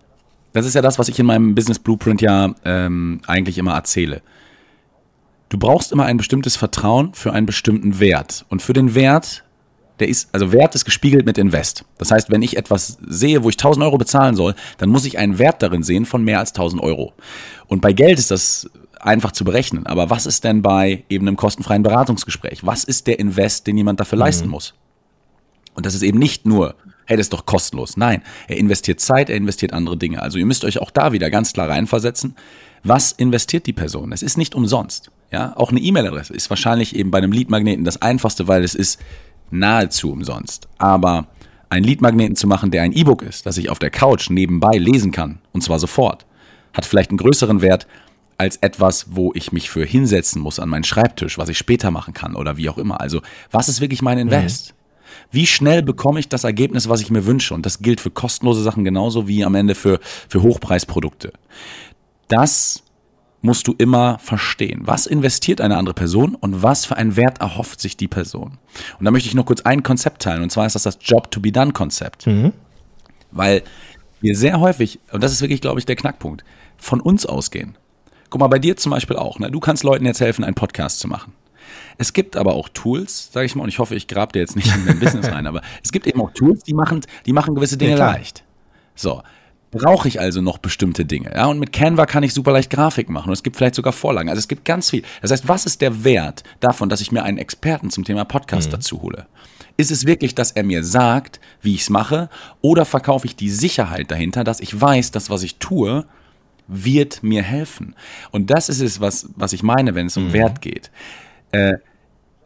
das ist ja das, was ich in meinem Business Blueprint ja ähm, eigentlich immer erzähle. Du brauchst immer ein bestimmtes Vertrauen für einen bestimmten Wert. Und für den Wert, der ist, also Wert ist gespiegelt mit Invest. Das heißt, wenn ich etwas sehe, wo ich 1000 Euro bezahlen soll, dann muss ich einen Wert darin sehen von mehr als 1000 Euro. Und bei Geld ist das einfach zu berechnen. Aber was ist denn bei eben einem kostenfreien Beratungsgespräch? Was ist der Invest, den jemand dafür mhm. leisten muss? Und das ist eben nicht nur, hey, das ist doch kostenlos. Nein, er investiert Zeit, er investiert andere Dinge. Also ihr müsst euch auch da wieder ganz klar reinversetzen. Was investiert die Person? Es ist nicht umsonst. Ja, auch eine E-Mail-Adresse ist wahrscheinlich eben bei einem Lead-Magneten das einfachste, weil es ist nahezu umsonst. Aber einen Lead-Magneten zu machen, der ein E-Book ist, das ich auf der Couch nebenbei lesen kann, und zwar sofort, hat vielleicht einen größeren Wert als etwas, wo ich mich für hinsetzen muss an meinen Schreibtisch, was ich später machen kann oder wie auch immer. Also, was ist wirklich mein Invest? Mhm. Wie schnell bekomme ich das Ergebnis, was ich mir wünsche? Und das gilt für kostenlose Sachen genauso wie am Ende für, für Hochpreisprodukte. Das musst du immer verstehen. Was investiert eine andere Person und was für einen Wert erhofft sich die Person? Und da möchte ich noch kurz ein Konzept teilen, und zwar ist das das Job to be done Konzept. Mhm. Weil wir sehr häufig, und das ist wirklich, glaube ich, der Knackpunkt, von uns ausgehen. Guck mal, bei dir zum Beispiel auch. Ne? Du kannst Leuten jetzt helfen, einen Podcast zu machen. Es gibt aber auch Tools, sage ich mal, und ich hoffe, ich grab dir jetzt nicht in dein Business rein, aber es gibt eben auch Tools, die machen, die machen gewisse Dinge ja, leicht. So. Brauche ich also noch bestimmte Dinge? Ja, und mit Canva kann ich super leicht Grafik machen und es gibt vielleicht sogar Vorlagen. Also es gibt ganz viel. Das heißt, was ist der Wert davon, dass ich mir einen Experten zum Thema Podcast mhm. dazu hole? Ist es wirklich, dass er mir sagt, wie ich es mache, oder verkaufe ich die Sicherheit dahinter, dass ich weiß, dass was ich tue, wird mir helfen. Und das ist es, was, was ich meine, wenn es um mhm. Wert geht. Äh,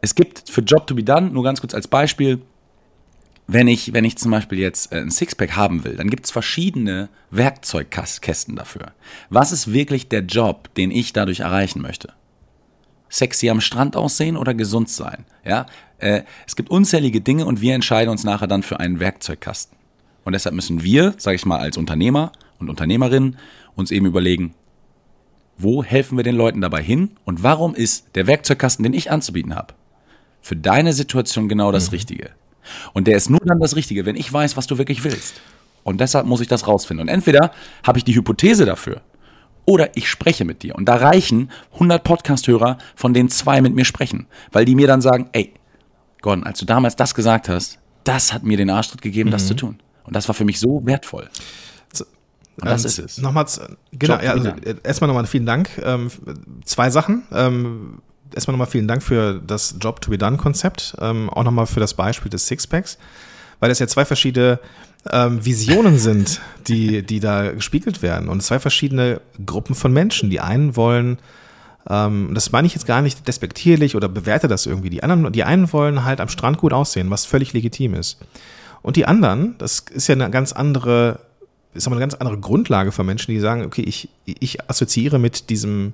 es gibt für Job to be done, nur ganz kurz als Beispiel, wenn ich, wenn ich zum Beispiel jetzt äh, ein Sixpack haben will, dann gibt es verschiedene Werkzeugkästen dafür. Was ist wirklich der Job, den ich dadurch erreichen möchte? Sexy am Strand aussehen oder gesund sein? Ja, äh, es gibt unzählige Dinge und wir entscheiden uns nachher dann für einen Werkzeugkasten. Und deshalb müssen wir, sage ich mal, als Unternehmer und Unternehmerinnen uns eben überlegen, wo helfen wir den Leuten dabei hin und warum ist der Werkzeugkasten, den ich anzubieten habe, für deine Situation genau das mhm. Richtige. Und der ist nur dann das Richtige, wenn ich weiß, was du wirklich willst. Und deshalb muss ich das rausfinden. Und entweder habe ich die Hypothese dafür oder ich spreche mit dir. Und da reichen 100 Podcast-Hörer, von denen zwei mit mir sprechen, weil die mir dann sagen, ey, Gordon, als du damals das gesagt hast, das hat mir den Arschtritt gegeben, mhm. das zu tun. Und das war für mich so wertvoll. Und das ähm, ist es. Nochmal, genau, ja, also erstmal nochmal vielen Dank. Ähm, zwei Sachen. Ähm, erstmal nochmal vielen Dank für das Job to be done Konzept. Ähm, auch nochmal für das Beispiel des Sixpacks, weil das ja zwei verschiedene ähm, Visionen sind, die, die da gespiegelt werden und zwei verschiedene Gruppen von Menschen. Die einen wollen, ähm, das meine ich jetzt gar nicht despektierlich oder bewerte das irgendwie. Die anderen, die einen wollen halt am Strand gut aussehen, was völlig legitim ist. Und die anderen, das ist ja eine ganz andere ist aber eine ganz andere Grundlage für Menschen, die sagen, okay, ich, ich assoziiere mit diesem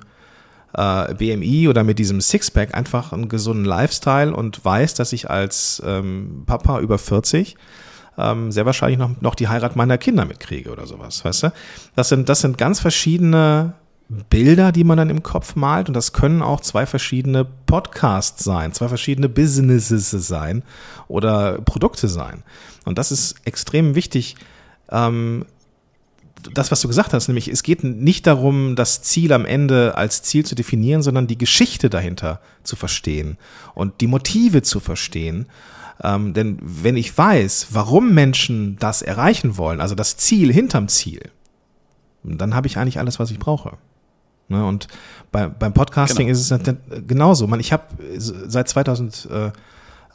äh, BMI oder mit diesem Sixpack einfach einen gesunden Lifestyle und weiß, dass ich als ähm, Papa über 40 ähm, sehr wahrscheinlich noch, noch die Heirat meiner Kinder mitkriege oder sowas, weißt du? Das sind, das sind ganz verschiedene Bilder, die man dann im Kopf malt und das können auch zwei verschiedene Podcasts sein, zwei verschiedene Businesses sein oder Produkte sein. Und das ist extrem wichtig, ähm, das, was du gesagt hast, nämlich es geht nicht darum, das Ziel am Ende als Ziel zu definieren, sondern die Geschichte dahinter zu verstehen und die Motive zu verstehen. Ähm, denn wenn ich weiß, warum Menschen das erreichen wollen, also das Ziel hinterm Ziel, dann habe ich eigentlich alles, was ich brauche. Ne? Und bei, beim Podcasting genau. ist es genauso. Man, ich habe seit 2000 äh,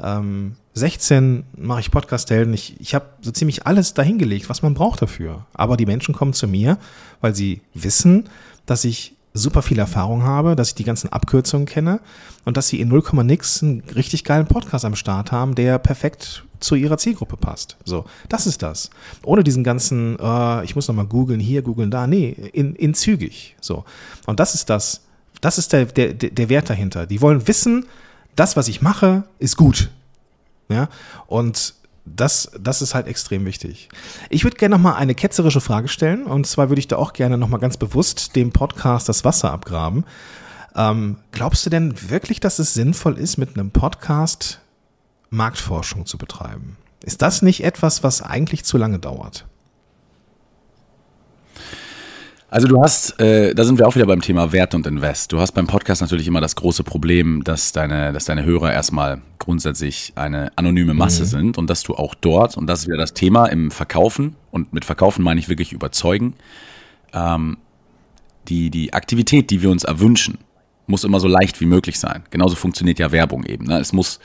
ähm, 16 mache ich Podcast-Helden. Ich, ich habe so ziemlich alles dahingelegt, was man braucht dafür. Aber die Menschen kommen zu mir, weil sie wissen, dass ich super viel Erfahrung habe, dass ich die ganzen Abkürzungen kenne und dass sie in 0, nix einen richtig geilen Podcast am Start haben, der perfekt zu ihrer Zielgruppe passt. So, das ist das. Ohne diesen ganzen, äh, ich muss nochmal googeln hier, googeln da. Nee, in, in zügig. So. Und das ist das. Das ist der, der, der Wert dahinter. Die wollen wissen, das, was ich mache, ist gut. Ja, und das, das ist halt extrem wichtig. Ich würde gerne noch mal eine ketzerische Frage stellen. Und zwar würde ich da auch gerne noch mal ganz bewusst dem Podcast das Wasser abgraben. Ähm, glaubst du denn wirklich, dass es sinnvoll ist, mit einem Podcast Marktforschung zu betreiben? Ist das nicht etwas, was eigentlich zu lange dauert? Also du hast, äh, da sind wir auch wieder beim Thema Wert und Invest. Du hast beim Podcast natürlich immer das große Problem, dass deine, dass deine Hörer erstmal grundsätzlich eine anonyme Masse mhm. sind und dass du auch dort, und das ist wieder das Thema im Verkaufen, und mit Verkaufen meine ich wirklich überzeugen, ähm, die, die Aktivität, die wir uns erwünschen, muss immer so leicht wie möglich sein. Genauso funktioniert ja Werbung eben. Ne? Es muss,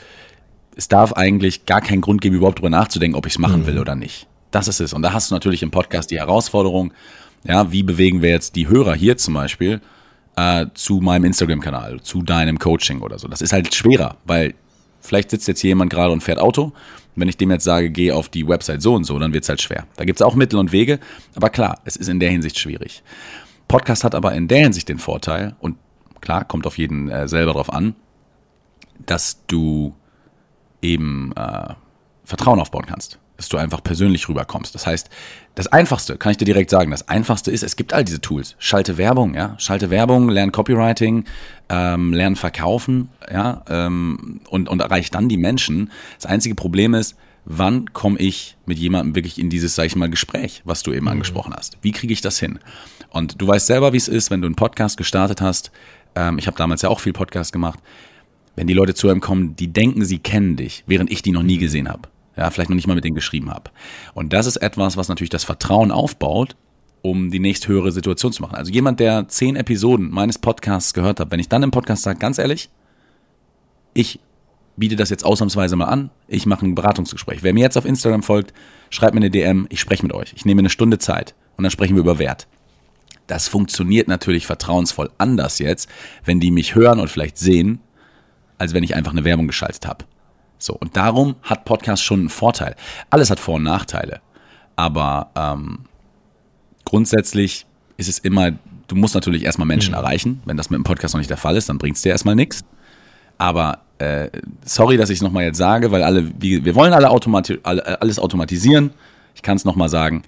es darf eigentlich gar keinen Grund geben, überhaupt darüber nachzudenken, ob ich es machen mhm. will oder nicht. Das ist es. Und da hast du natürlich im Podcast die Herausforderung, ja, wie bewegen wir jetzt die Hörer hier zum Beispiel äh, zu meinem Instagram-Kanal, zu deinem Coaching oder so? Das ist halt schwerer, weil vielleicht sitzt jetzt hier jemand gerade und fährt Auto. Wenn ich dem jetzt sage, geh auf die Website so und so, dann wird es halt schwer. Da gibt es auch Mittel und Wege, aber klar, es ist in der Hinsicht schwierig. Podcast hat aber in der Hinsicht den Vorteil, und klar, kommt auf jeden äh, selber drauf an, dass du eben äh, Vertrauen aufbauen kannst dass du einfach persönlich rüberkommst. Das heißt, das Einfachste, kann ich dir direkt sagen, das Einfachste ist, es gibt all diese Tools. Schalte Werbung, ja, schalte Werbung, lern Copywriting, ähm, lern Verkaufen, ja, ähm, und, und erreich dann die Menschen. Das einzige Problem ist, wann komme ich mit jemandem wirklich in dieses, sag ich mal, Gespräch, was du eben mhm. angesprochen hast? Wie kriege ich das hin? Und du weißt selber, wie es ist, wenn du einen Podcast gestartet hast. Ähm, ich habe damals ja auch viel Podcast gemacht. Wenn die Leute zu einem kommen, die denken, sie kennen dich, während ich die noch nie gesehen habe ja, vielleicht noch nicht mal mit denen geschrieben habe. Und das ist etwas, was natürlich das Vertrauen aufbaut, um die nächsthöhere Situation zu machen. Also jemand, der zehn Episoden meines Podcasts gehört hat, wenn ich dann im Podcast sage, ganz ehrlich, ich biete das jetzt ausnahmsweise mal an, ich mache ein Beratungsgespräch. Wer mir jetzt auf Instagram folgt, schreibt mir eine DM, ich spreche mit euch. Ich nehme eine Stunde Zeit und dann sprechen wir über Wert. Das funktioniert natürlich vertrauensvoll anders jetzt, wenn die mich hören und vielleicht sehen, als wenn ich einfach eine Werbung geschaltet habe. So, und darum hat Podcast schon einen Vorteil. Alles hat Vor- und Nachteile. Aber ähm, grundsätzlich ist es immer, du musst natürlich erstmal Menschen mhm. erreichen. Wenn das mit dem Podcast noch nicht der Fall ist, dann bringt es dir erstmal nichts. Aber äh, sorry, dass ich es nochmal jetzt sage, weil alle, wir, wir wollen alle, automati alle alles automatisieren. Ich kann es nochmal sagen.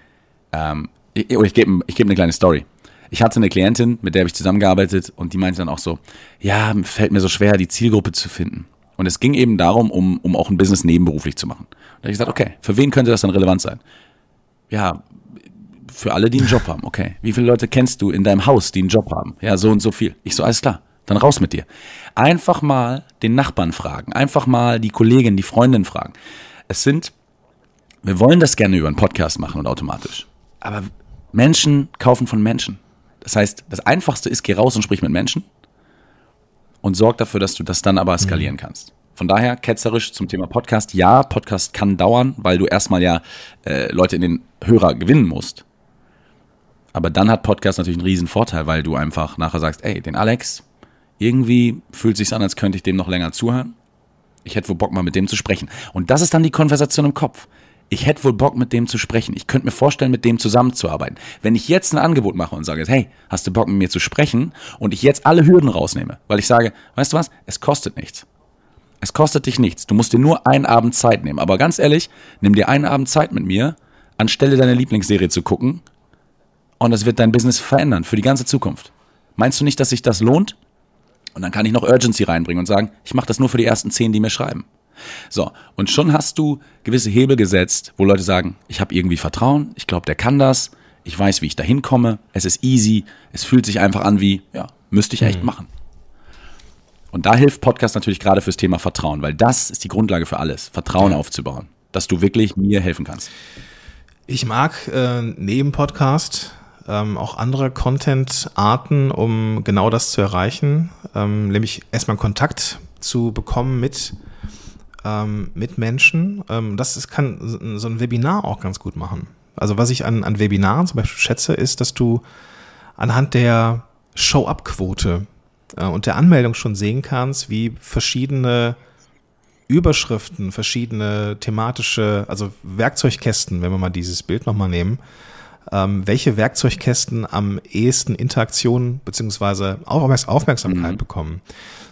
Ähm, ich, ich gebe ich geb eine kleine Story. Ich hatte eine Klientin, mit der habe ich zusammengearbeitet und die meinte dann auch so, ja, fällt mir so schwer, die Zielgruppe zu finden. Und es ging eben darum, um, um auch ein Business nebenberuflich zu machen. Da habe ich gesagt, okay, für wen könnte das dann relevant sein? Ja, für alle, die einen Job haben. Okay, wie viele Leute kennst du in deinem Haus, die einen Job haben? Ja, so und so viel. Ich so, alles klar, dann raus mit dir. Einfach mal den Nachbarn fragen, einfach mal die Kollegin, die Freundin fragen. Es sind, wir wollen das gerne über einen Podcast machen und automatisch. Aber Menschen kaufen von Menschen. Das heißt, das Einfachste ist, geh raus und sprich mit Menschen und sorg dafür, dass du das dann aber skalieren mhm. kannst. Von daher, ketzerisch zum Thema Podcast. Ja, Podcast kann dauern, weil du erstmal ja äh, Leute in den Hörer gewinnen musst. Aber dann hat Podcast natürlich einen riesen Vorteil, weil du einfach nachher sagst, ey, den Alex, irgendwie fühlt sich an, als könnte ich dem noch länger zuhören. Ich hätte wohl Bock, mal mit dem zu sprechen. Und das ist dann die Konversation im Kopf ich hätte wohl Bock, mit dem zu sprechen. Ich könnte mir vorstellen, mit dem zusammenzuarbeiten. Wenn ich jetzt ein Angebot mache und sage, hey, hast du Bock, mit mir zu sprechen? Und ich jetzt alle Hürden rausnehme, weil ich sage, weißt du was, es kostet nichts. Es kostet dich nichts. Du musst dir nur einen Abend Zeit nehmen. Aber ganz ehrlich, nimm dir einen Abend Zeit mit mir, anstelle deine Lieblingsserie zu gucken. Und das wird dein Business verändern für die ganze Zukunft. Meinst du nicht, dass sich das lohnt? Und dann kann ich noch Urgency reinbringen und sagen, ich mache das nur für die ersten zehn, die mir schreiben. So, und schon hast du gewisse Hebel gesetzt, wo Leute sagen, ich habe irgendwie Vertrauen, ich glaube, der kann das, Ich weiß, wie ich da hinkomme. Es ist easy. Es fühlt sich einfach an wie, ja, müsste ich echt mhm. machen. Und da hilft Podcast natürlich gerade fürs Thema Vertrauen, weil das ist die Grundlage für alles, Vertrauen ja. aufzubauen, dass du wirklich mir helfen kannst. Ich mag äh, neben Podcast ähm, auch andere Content-Arten, um genau das zu erreichen, ähm, nämlich erstmal Kontakt zu bekommen mit ähm, mit Menschen. Ähm, das ist, kann so ein Webinar auch ganz gut machen. Also was ich an, an Webinaren zum Beispiel schätze, ist, dass du anhand der Show-up-Quote äh, und der Anmeldung schon sehen kannst, wie verschiedene Überschriften, verschiedene thematische, also Werkzeugkästen, wenn wir mal dieses Bild nochmal nehmen, ähm, welche Werkzeugkästen am ehesten Interaktion beziehungsweise Aufmerksamkeit mhm. bekommen.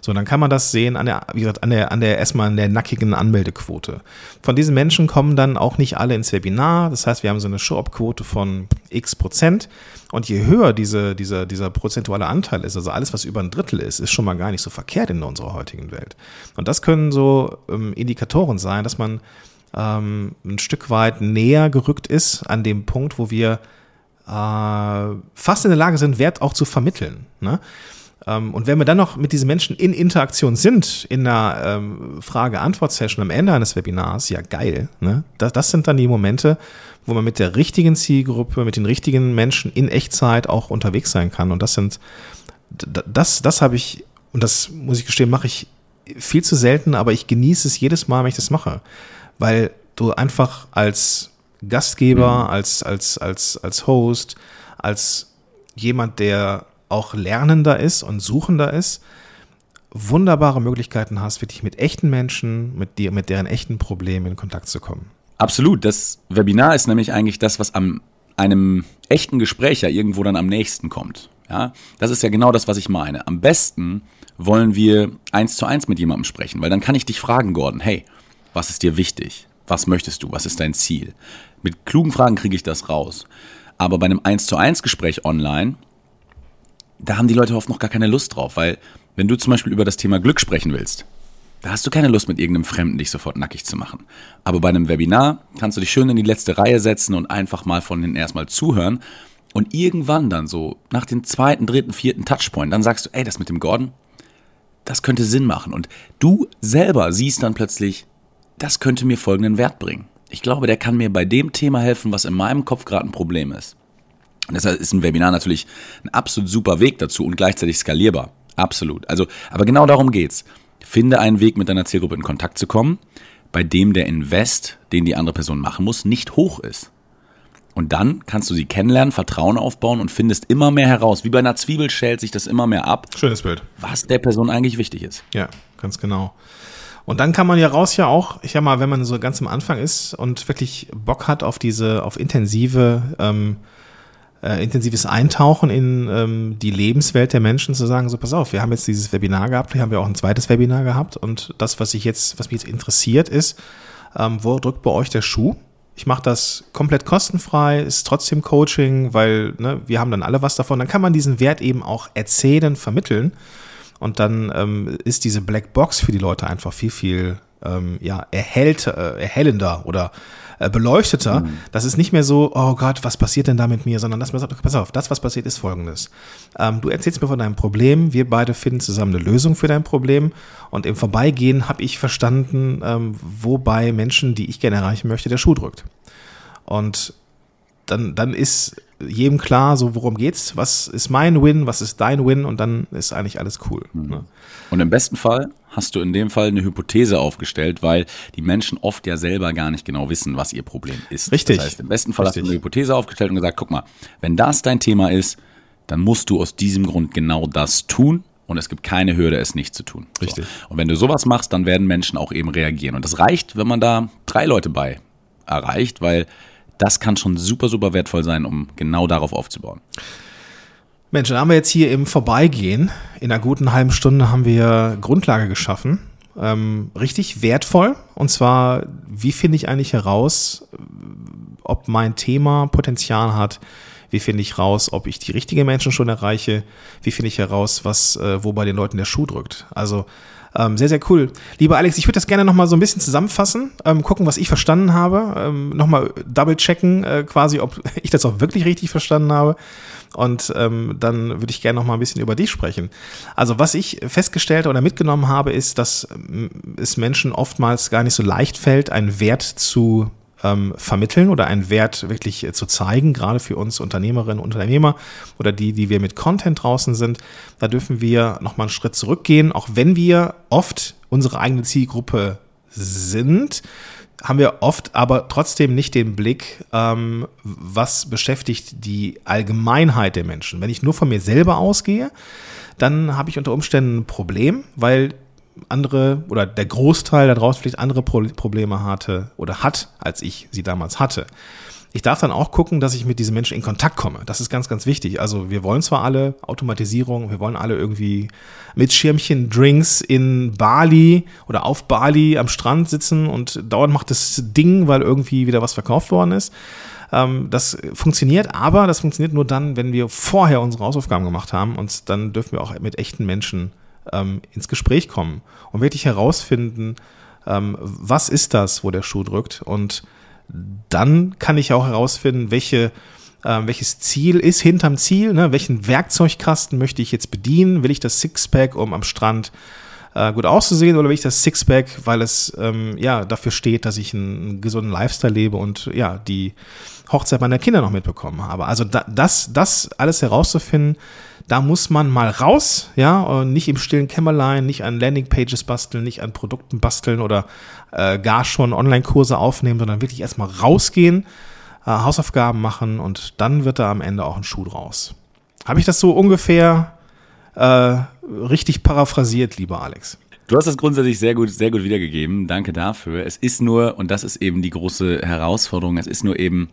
So, dann kann man das sehen an der, wie gesagt, an der, an der, erstmal an der nackigen Anmeldequote. Von diesen Menschen kommen dann auch nicht alle ins Webinar. Das heißt, wir haben so eine Show-Up-Quote von x Prozent. Und je höher diese, dieser, dieser prozentuale Anteil ist, also alles, was über ein Drittel ist, ist schon mal gar nicht so verkehrt in unserer heutigen Welt. Und das können so ähm, Indikatoren sein, dass man ähm, ein Stück weit näher gerückt ist an dem Punkt, wo wir äh, fast in der Lage sind, Wert auch zu vermitteln. Ne? Ähm, und wenn wir dann noch mit diesen Menschen in Interaktion sind, in einer ähm, Frage-Antwort-Session am Ende eines Webinars, ja geil. Ne? Das, das sind dann die Momente, wo man mit der richtigen Zielgruppe, mit den richtigen Menschen in Echtzeit auch unterwegs sein kann. Und das sind, das, das habe ich, und das muss ich gestehen, mache ich viel zu selten, aber ich genieße es jedes Mal, wenn ich das mache. Weil du einfach als Gastgeber, mhm. als, als, als, als Host, als jemand, der auch lernender ist und suchender ist, wunderbare Möglichkeiten hast, wirklich mit echten Menschen, mit, dir, mit deren echten Problemen in Kontakt zu kommen. Absolut. Das Webinar ist nämlich eigentlich das, was am einem echten Gespräch ja irgendwo dann am nächsten kommt. Ja, das ist ja genau das, was ich meine. Am besten wollen wir eins zu eins mit jemandem sprechen, weil dann kann ich dich fragen, Gordon, hey, was ist dir wichtig? Was möchtest du? Was ist dein Ziel? Mit klugen Fragen kriege ich das raus. Aber bei einem eins zu eins Gespräch online da haben die Leute oft noch gar keine Lust drauf, weil wenn du zum Beispiel über das Thema Glück sprechen willst, da hast du keine Lust mit irgendeinem Fremden dich sofort nackig zu machen. Aber bei einem Webinar kannst du dich schön in die letzte Reihe setzen und einfach mal von hinten erstmal zuhören und irgendwann dann so nach dem zweiten, dritten, vierten Touchpoint, dann sagst du, ey, das mit dem Gordon, das könnte Sinn machen. Und du selber siehst dann plötzlich, das könnte mir folgenden Wert bringen. Ich glaube, der kann mir bei dem Thema helfen, was in meinem Kopf gerade ein Problem ist. Und deshalb ist ein Webinar natürlich ein absolut super Weg dazu und gleichzeitig skalierbar. Absolut. Also, aber genau darum geht's. Finde einen Weg, mit deiner Zielgruppe in Kontakt zu kommen, bei dem der Invest, den die andere Person machen muss, nicht hoch ist. Und dann kannst du sie kennenlernen, Vertrauen aufbauen und findest immer mehr heraus. Wie bei einer Zwiebel schält sich das immer mehr ab. Schönes Bild. Was der Person eigentlich wichtig ist. Ja, ganz genau. Und dann kann man ja raus ja auch, ich sag mal, wenn man so ganz am Anfang ist und wirklich Bock hat auf diese, auf intensive ähm, äh, intensives Eintauchen in ähm, die Lebenswelt der Menschen zu sagen, so pass auf, wir haben jetzt dieses Webinar gehabt, wir haben ja auch ein zweites Webinar gehabt und das, was ich jetzt, was mich jetzt interessiert, ist, ähm, wo drückt bei euch der Schuh? Ich mache das komplett kostenfrei, ist trotzdem Coaching, weil ne, wir haben dann alle was davon. Dann kann man diesen Wert eben auch erzählen, vermitteln und dann ähm, ist diese Black Box für die Leute einfach viel, viel ähm, ja, erhellt, äh, erhellender oder äh, beleuchteter. Mhm. Das ist nicht mehr so, oh Gott, was passiert denn da mit mir, sondern dass man sagt, pass auf, das, was passiert, ist folgendes. Ähm, du erzählst mir von deinem Problem, wir beide finden zusammen eine Lösung für dein Problem und im Vorbeigehen habe ich verstanden, ähm, wobei Menschen, die ich gerne erreichen möchte, der Schuh drückt. Und dann, dann ist jedem klar, so worum geht's, was ist mein Win, was ist dein Win und dann ist eigentlich alles cool. Mhm. Ne? Und im besten Fall hast du in dem Fall eine Hypothese aufgestellt, weil die Menschen oft ja selber gar nicht genau wissen, was ihr Problem ist. Richtig. Das heißt, im besten Fall Richtig. hast du eine Hypothese aufgestellt und gesagt, guck mal, wenn das dein Thema ist, dann musst du aus diesem Grund genau das tun und es gibt keine Hürde, es nicht zu tun. Richtig. So. Und wenn du sowas machst, dann werden Menschen auch eben reagieren. Und das reicht, wenn man da drei Leute bei erreicht, weil das kann schon super, super wertvoll sein, um genau darauf aufzubauen. Mensch, dann haben wir jetzt hier im Vorbeigehen, in einer guten halben Stunde haben wir Grundlage geschaffen. Ähm, richtig wertvoll. Und zwar, wie finde ich eigentlich heraus, ob mein Thema Potenzial hat? Wie finde ich raus, ob ich die richtigen Menschen schon erreiche? Wie finde ich heraus, was, äh, wo bei den Leuten der Schuh drückt? Also Ähm, sehr, sehr cool. Lieber Alex, ich würde das gerne nochmal so ein bisschen zusammenfassen, ähm, gucken, was ich verstanden habe, ähm, nochmal double checken, äh, quasi, ob ich das auch wirklich richtig verstanden habe. Und ähm, dann würde ich gerne noch mal ein bisschen über dich sprechen. Also was ich festgestellt oder mitgenommen habe, ist, dass ähm, es Menschen oftmals gar nicht so leicht fällt, einen Wert zu ähm, vermitteln oder einen Wert wirklich äh, zu zeigen, gerade für uns Unternehmerinnen und Unternehmer oder die, die wir mit Content draußen sind. Da dürfen wir noch mal einen Schritt zurückgehen, auch wenn wir oft unsere eigene Zielgruppe sind haben wir oft aber trotzdem nicht den Blick, ähm, was beschäftigt die Allgemeinheit der Menschen. Wenn ich nur von mir selber ausgehe, dann habe ich unter Umständen ein Problem, weil andere oder der Großteil da draußen vielleicht andere Pro Probleme hatte oder hat, als ich sie damals hatte. Ich darf dann auch gucken, dass ich mit diesen Menschen in Kontakt komme. Das ist ganz, ganz wichtig. Also wir wollen zwar alle Automatisierung, wir wollen alle irgendwie mit Schirmchen Drinks in Bali oder auf Bali am Strand sitzen und dauernd macht das Ding, weil irgendwie wieder was verkauft worden ist. Ähm, das funktioniert, aber das funktioniert nur dann, wenn wir vorher unsere Hausaufgaben gemacht haben und dann dürfen wir auch mit echten Menschen ähm, ins Gespräch kommen und wirklich herausfinden, ähm, was ist das, wo der Schuh drückt und dann kann ich auch herausfinden, welche, äh, welches Ziel ist hinterm Ziel, ne? welchen Werkzeugkasten möchte ich jetzt bedienen. Will ich das Sixpack, um am Strand äh, gut auszusehen, oder will ich das Sixpack, weil es ähm, ja dafür steht, dass ich einen, einen gesunden Lifestyle lebe und ja, die Hochzeit meiner Kinder noch mitbekommen habe. Also da, das, das alles herauszufinden, da muss man mal raus, ja, und nicht im stillen Kämmerlein, nicht an Landingpages basteln, nicht an Produkten basteln oder äh, gar schon Online-Kurse aufnehmen, sondern wirklich erstmal rausgehen, äh, Hausaufgaben machen und dann wird da am Ende auch ein Schuh draus. Habe ich das so ungefähr äh, richtig paraphrasiert, lieber Alex? Du hast das grundsätzlich sehr gut, sehr gut wiedergegeben. Danke dafür. Es ist nur, und das ist eben die große Herausforderung, es ist nur eben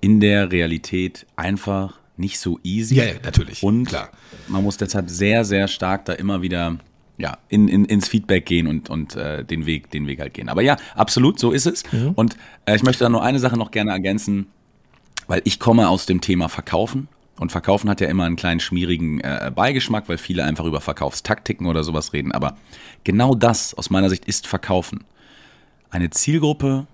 in der Realität einfach nicht so easy. Ja, ja natürlich. Und Klar. man muss deshalb sehr, sehr stark da immer wieder ja, in, in, ins Feedback gehen und, und äh, den, Weg, den Weg halt gehen. Aber ja, absolut, so ist es. Mhm. Und äh, ich möchte da nur eine Sache noch gerne ergänzen, weil ich komme aus dem Thema Verkaufen. Und Verkaufen hat ja immer einen kleinen schmierigen äh, Beigeschmack, weil viele einfach über Verkaufstaktiken oder sowas reden. Aber genau das aus meiner Sicht ist Verkaufen. Eine Zielgruppe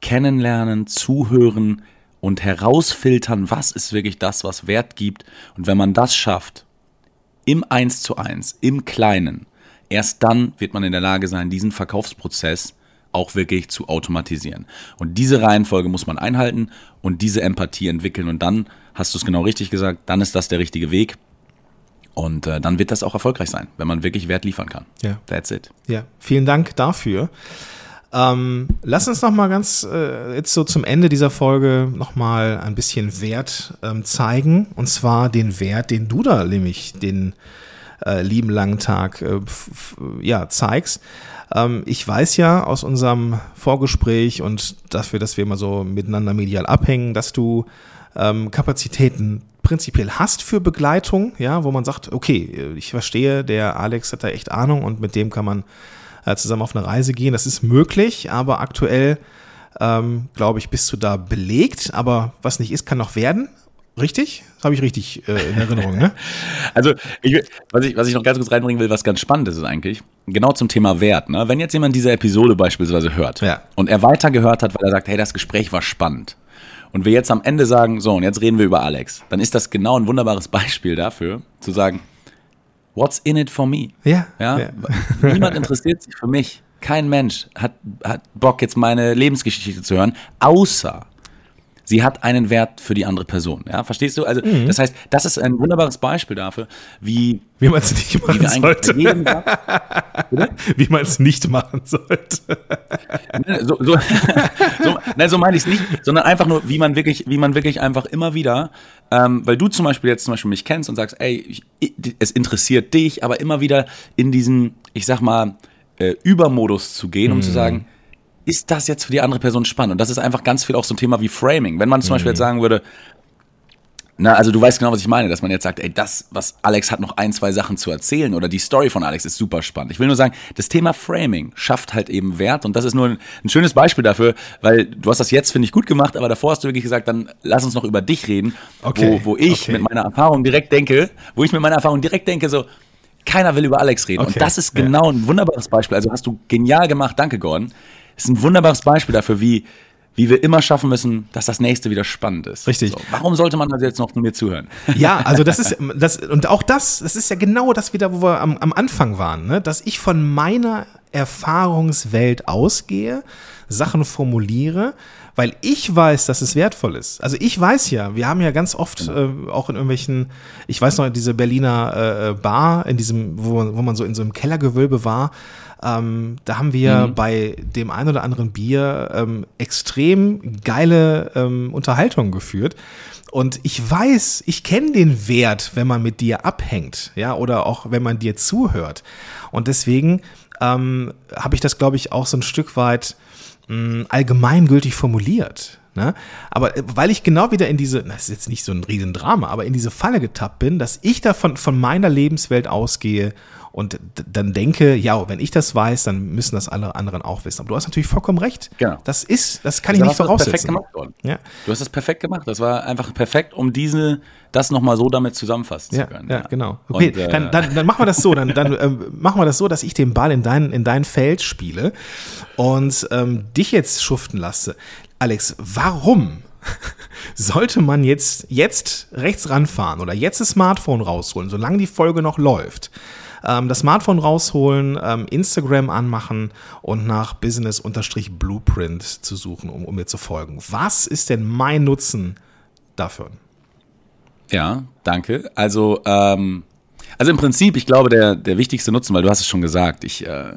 kennenlernen, zuhören, und herausfiltern, was ist wirklich das, was Wert gibt. Und wenn man das schafft, im Eins zu eins, im Kleinen, erst dann wird man in der Lage sein, diesen Verkaufsprozess auch wirklich zu automatisieren. Und diese Reihenfolge muss man einhalten und diese Empathie entwickeln. Und dann hast du es genau richtig gesagt, dann ist das der richtige Weg. Und äh, dann wird das auch erfolgreich sein, wenn man wirklich Wert liefern kann. Ja. That's it. Ja, vielen Dank dafür. Ähm, lass uns noch mal ganz äh, jetzt so zum Ende dieser Folge noch mal ein bisschen Wert ähm, zeigen und zwar den Wert, den du da nämlich den äh, lieben langen Tag äh, ja zeigst. Ähm, ich weiß ja aus unserem Vorgespräch und dafür, dass wir immer so miteinander medial abhängen, dass du ähm, Kapazitäten prinzipiell hast für Begleitung, ja, wo man sagt, okay, ich verstehe, der Alex hat da echt Ahnung und mit dem kann man äh, zusammen auf eine Reise gehen. Das ist möglich, aber aktuell, ähm, glaube ich, bist du da belegt. Aber was nicht ist, kann noch werden. Richtig? Das habe ich richtig äh, in Erinnerung, ne? Also, ich, was, ich, was ich noch ganz kurz reinbringen will, was ganz spannend ist, ist eigentlich, genau zum Thema Wert. Ne? Wenn jetzt jemand diese Episode beispielsweise hört ja. und er weiter gehört hat, weil er sagt, hey, das Gespräch war spannend, und wir jetzt am Ende sagen, so, und jetzt reden wir über Alex, dann ist das genau ein wunderbares Beispiel dafür, zu sagen, What's in it for me? Ja. ja? ja. Niemand interessiert sich für mich. Kein Mensch hat, hat Bock, jetzt meine Lebensgeschichte zu hören, außer sie hat einen Wert für die andere Person. Ja, verstehst du? Also, mhm. das heißt, das ist ein wunderbares Beispiel dafür, wie, wie man es nicht machen sollte. wie man es nicht machen sollte. so, so, so, nein, so meine ich es nicht, sondern einfach nur, wie man wirklich, wie man wirklich einfach immer wieder, ähm, weil du zum Beispiel jetzt zum Beispiel mich kennst und sagst, ey, ich, es interessiert dich, aber immer wieder in diesen, ich sag mal, äh, Übermodus zu gehen, um mhm. zu sagen, ist das jetzt für die andere Person spannend? Und das ist einfach ganz viel auch so ein Thema wie Framing. Wenn man zum mhm. Beispiel jetzt sagen würde, na, also du weißt genau, was ich meine, dass man jetzt sagt, ey, das, was Alex hat, noch ein, zwei Sachen zu erzählen oder die Story von Alex ist super spannend. Ich will nur sagen, das Thema Framing schafft halt eben Wert und das ist nur ein, ein schönes Beispiel dafür, weil du hast das jetzt, finde ich, gut gemacht, aber davor hast du wirklich gesagt, dann lass uns noch über dich reden, okay. wo, wo ich okay. mit meiner Erfahrung direkt denke, wo ich mit meiner Erfahrung direkt denke, so, keiner will über Alex reden. Okay, Und das ist genau ein wunderbares Beispiel. Also hast du genial gemacht. Danke, Gordon. Das ist ein wunderbares Beispiel dafür, wie, wie wir immer schaffen müssen, dass das nächste wieder spannend ist. Richtig. So, warum sollte man also jetzt noch mir zuhören? Ja, also das ist das und auch das, das ist ja genau das wieder, wo wir am, am Anfang waren, ne? dass ich von meiner Erfahrungswelt ausgehe, Sachen formuliere, weil ich weiß, dass es wertvoll ist. Also ich weiß ja, wir haben ja ganz oft äh, auch in irgendwelchen, ich weiß noch, diese Berliner äh, Bar, in diesem, wo, wo man so in so einem Kellergewölbe war, ähm, da haben wir Mhm. bei dem ein oder anderen Bier ähm, extrem geile ähm, Unterhaltungen geführt. Und ich weiß, ich kenne den Wert, wenn man mit dir abhängt, ja, oder auch wenn man dir zuhört. Und deswegen ähm, habe ich das, glaube ich, auch so ein Stück weit mh, allgemeingültig formuliert. Ne? Aber äh, weil ich genau wieder in diese, das ist jetzt nicht so ein Riesendrama, aber in diese Falle getappt bin, dass ich davon von meiner Lebenswelt ausgehe und dann denke, ja, wenn ich das weiß, dann müssen das alle anderen auch wissen. Aber du hast natürlich vollkommen recht. Genau. Das ist, das kann ich Da nicht das perfekt voraussetzen. gemacht. Ja. Du hast das perfekt gemacht. Das war einfach perfekt, um diese, das nochmal so damit zusammenfassen Ja, zu können. ja, genau. Okay, Und, äh, dann, dann, dann machen wir das so. Dann, dann ähm, machen wir das so, dass ich den Ball in dein, in dein Feld spiele und ähm, dich jetzt schuften lasse. Alex, warum sollte man jetzt, jetzt rechts ranfahren oder jetzt das Smartphone rausholen, solange die Folge noch läuft? Ähm, das Smartphone rausholen, ähm, Instagram anmachen und nach Business-Blueprint zu suchen, um, um mir zu folgen. Was ist denn mein Nutzen dafür? Ja, danke. Also, ähm, also im Prinzip, ich glaube, der, der wichtigste Nutzen, weil du hast es schon gesagt, ich, äh,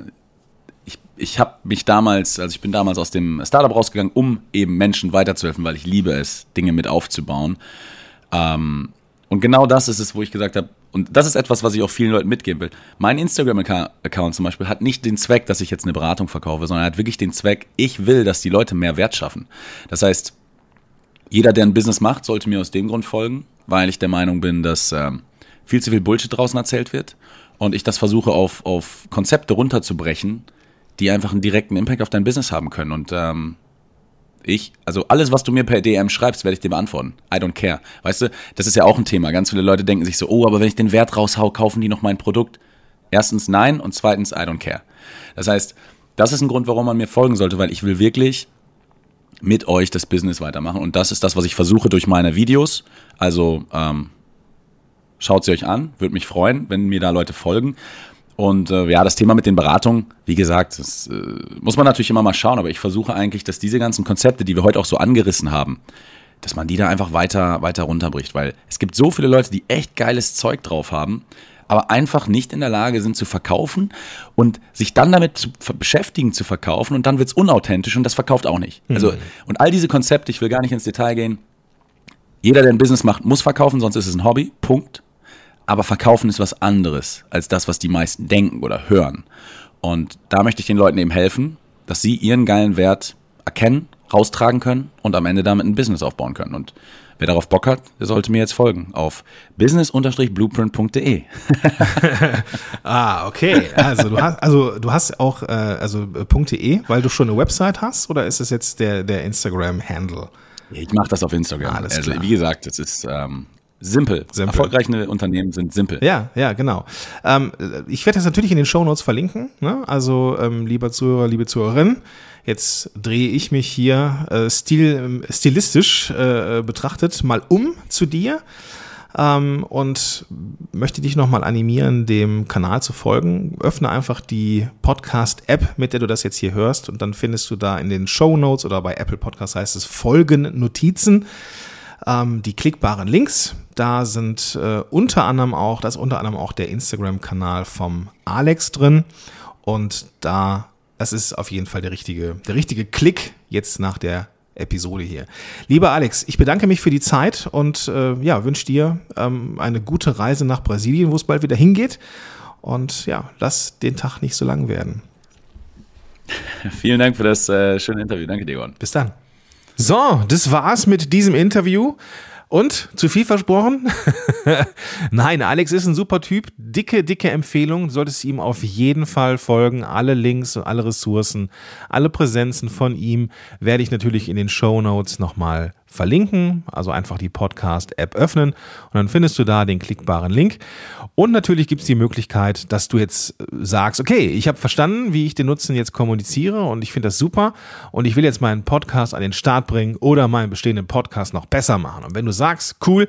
ich, ich habe mich damals, also ich bin damals aus dem Startup rausgegangen, um eben Menschen weiterzuhelfen, weil ich liebe es, Dinge mit aufzubauen. Ähm, und genau das ist es, wo ich gesagt habe, und das ist etwas, was ich auch vielen Leuten mitgeben will. Mein Instagram-Account zum Beispiel hat nicht den Zweck, dass ich jetzt eine Beratung verkaufe, sondern hat wirklich den Zweck, ich will, dass die Leute mehr Wert schaffen. Das heißt, jeder, der ein Business macht, sollte mir aus dem Grund folgen, weil ich der Meinung bin, dass ähm, viel zu viel Bullshit draußen erzählt wird und ich das versuche auf, auf Konzepte runterzubrechen, die einfach einen direkten Impact auf dein Business haben können. Und ähm, ich, also alles, was du mir per DM schreibst, werde ich dir beantworten. I don't care. Weißt du, das ist ja auch ein Thema. Ganz viele Leute denken sich so, oh, aber wenn ich den Wert raushau, kaufen die noch mein Produkt. Erstens nein und zweitens I don't care. Das heißt, das ist ein Grund, warum man mir folgen sollte, weil ich will wirklich mit euch das Business weitermachen. Und das ist das, was ich versuche durch meine Videos. Also ähm, schaut sie euch an, würde mich freuen, wenn mir da Leute folgen. Und äh, ja, das Thema mit den Beratungen, wie gesagt, das äh, muss man natürlich immer mal schauen, aber ich versuche eigentlich, dass diese ganzen Konzepte, die wir heute auch so angerissen haben, dass man die da einfach weiter, weiter runterbricht, weil es gibt so viele Leute, die echt geiles Zeug drauf haben, aber einfach nicht in der Lage sind zu verkaufen und sich dann damit zu beschäftigen zu verkaufen und dann wird's unauthentisch und das verkauft auch nicht. Also, und all diese Konzepte, ich will gar nicht ins Detail gehen, jeder, der ein Business macht, muss verkaufen, sonst ist es ein Hobby. Punkt. Aber verkaufen ist was anderes als das, was die meisten denken oder hören. Und da möchte ich den Leuten eben helfen, dass sie ihren geilen Wert erkennen, raustragen können und am Ende damit ein Business aufbauen können. Und wer darauf Bock hat, der sollte mir jetzt folgen auf business-blueprint.de. Ah, okay. Also du hast, also du hast auch äh, also .de, weil du schon eine Website hast, oder ist es jetzt der der Instagram-Handle? Ich mache das auf Instagram. Alles also klar. wie gesagt, es ist ähm, simpel. Simpel. Erfolgreiche Unternehmen sind simpel. Ja, ja, genau. Ähm, ich werde das natürlich in den Shownotes verlinken. Ne? Also, ähm, lieber Zuhörer, liebe Zuhörerin, jetzt drehe ich mich hier äh, stil, ähm, stilistisch äh, betrachtet mal um zu dir ähm, und möchte dich nochmal animieren, dem Kanal zu folgen. Öffne einfach die Podcast-App, mit der du das jetzt hier hörst und dann findest du da in den Shownotes oder bei Apple Podcasts heißt es Folgen Notizen ähm, die klickbaren Links. Da sind äh, unter anderem auch, da ist unter anderem auch der Instagram-Kanal vom Alex drin. Und da, das ist auf jeden Fall der richtige, der richtige Klick jetzt nach der Episode hier. Lieber Alex, ich bedanke mich für die Zeit und äh, ja, wünsche dir ähm, eine gute Reise nach Brasilien, wo es bald wieder hingeht. Und ja, lass den Tag nicht so lang werden. Vielen Dank für das äh, schöne Interview. Danke, Degon. Bis dann. So, das war's mit diesem Interview. Und zu viel versprochen? Nein, Alex ist ein super Typ. Dicke, dicke Empfehlung. Du solltest ihm auf jeden Fall folgen. Alle Links und alle Ressourcen, alle Präsenzen von ihm werde ich natürlich in den Show Notes nochmal verlinken, also einfach die Podcast-App öffnen und dann findest du da den klickbaren Link. Und natürlich gibt es die Möglichkeit, dass du jetzt sagst, okay, ich habe verstanden, wie ich den Nutzen jetzt kommuniziere und ich finde das super und ich will jetzt meinen Podcast an den Start bringen oder meinen bestehenden Podcast noch besser machen. Und wenn du sagst, cool,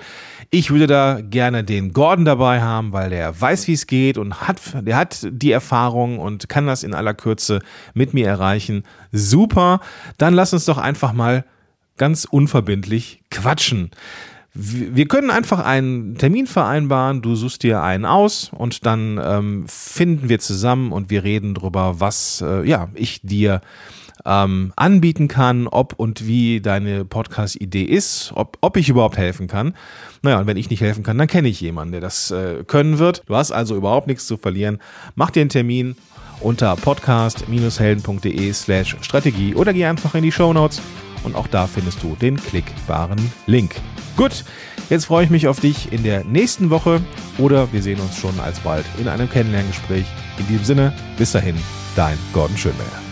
ich würde da gerne den Gordon dabei haben, weil der weiß, wie es geht und hat, der hat die Erfahrung und kann das in aller Kürze mit mir erreichen. Super, dann lass uns doch einfach mal ganz unverbindlich quatschen. Wir können einfach einen Termin vereinbaren, du suchst dir einen aus und dann ähm, finden wir zusammen und wir reden darüber, was äh, ja, ich dir ähm, anbieten kann, ob und wie deine Podcast-Idee ist, ob, ob ich überhaupt helfen kann. Naja, und wenn ich nicht helfen kann, dann kenne ich jemanden, der das äh, können wird. Du hast also überhaupt nichts zu verlieren. Mach dir einen Termin unter podcast-helden.de slash Strategie oder geh einfach in die Show Notes und auch da findest du den klickbaren Link. Gut, jetzt freue ich mich auf dich in der nächsten Woche oder wir sehen uns schon alsbald in einem Kennenlerngespräch. In diesem Sinne, bis dahin, dein Gordon Schönwälder.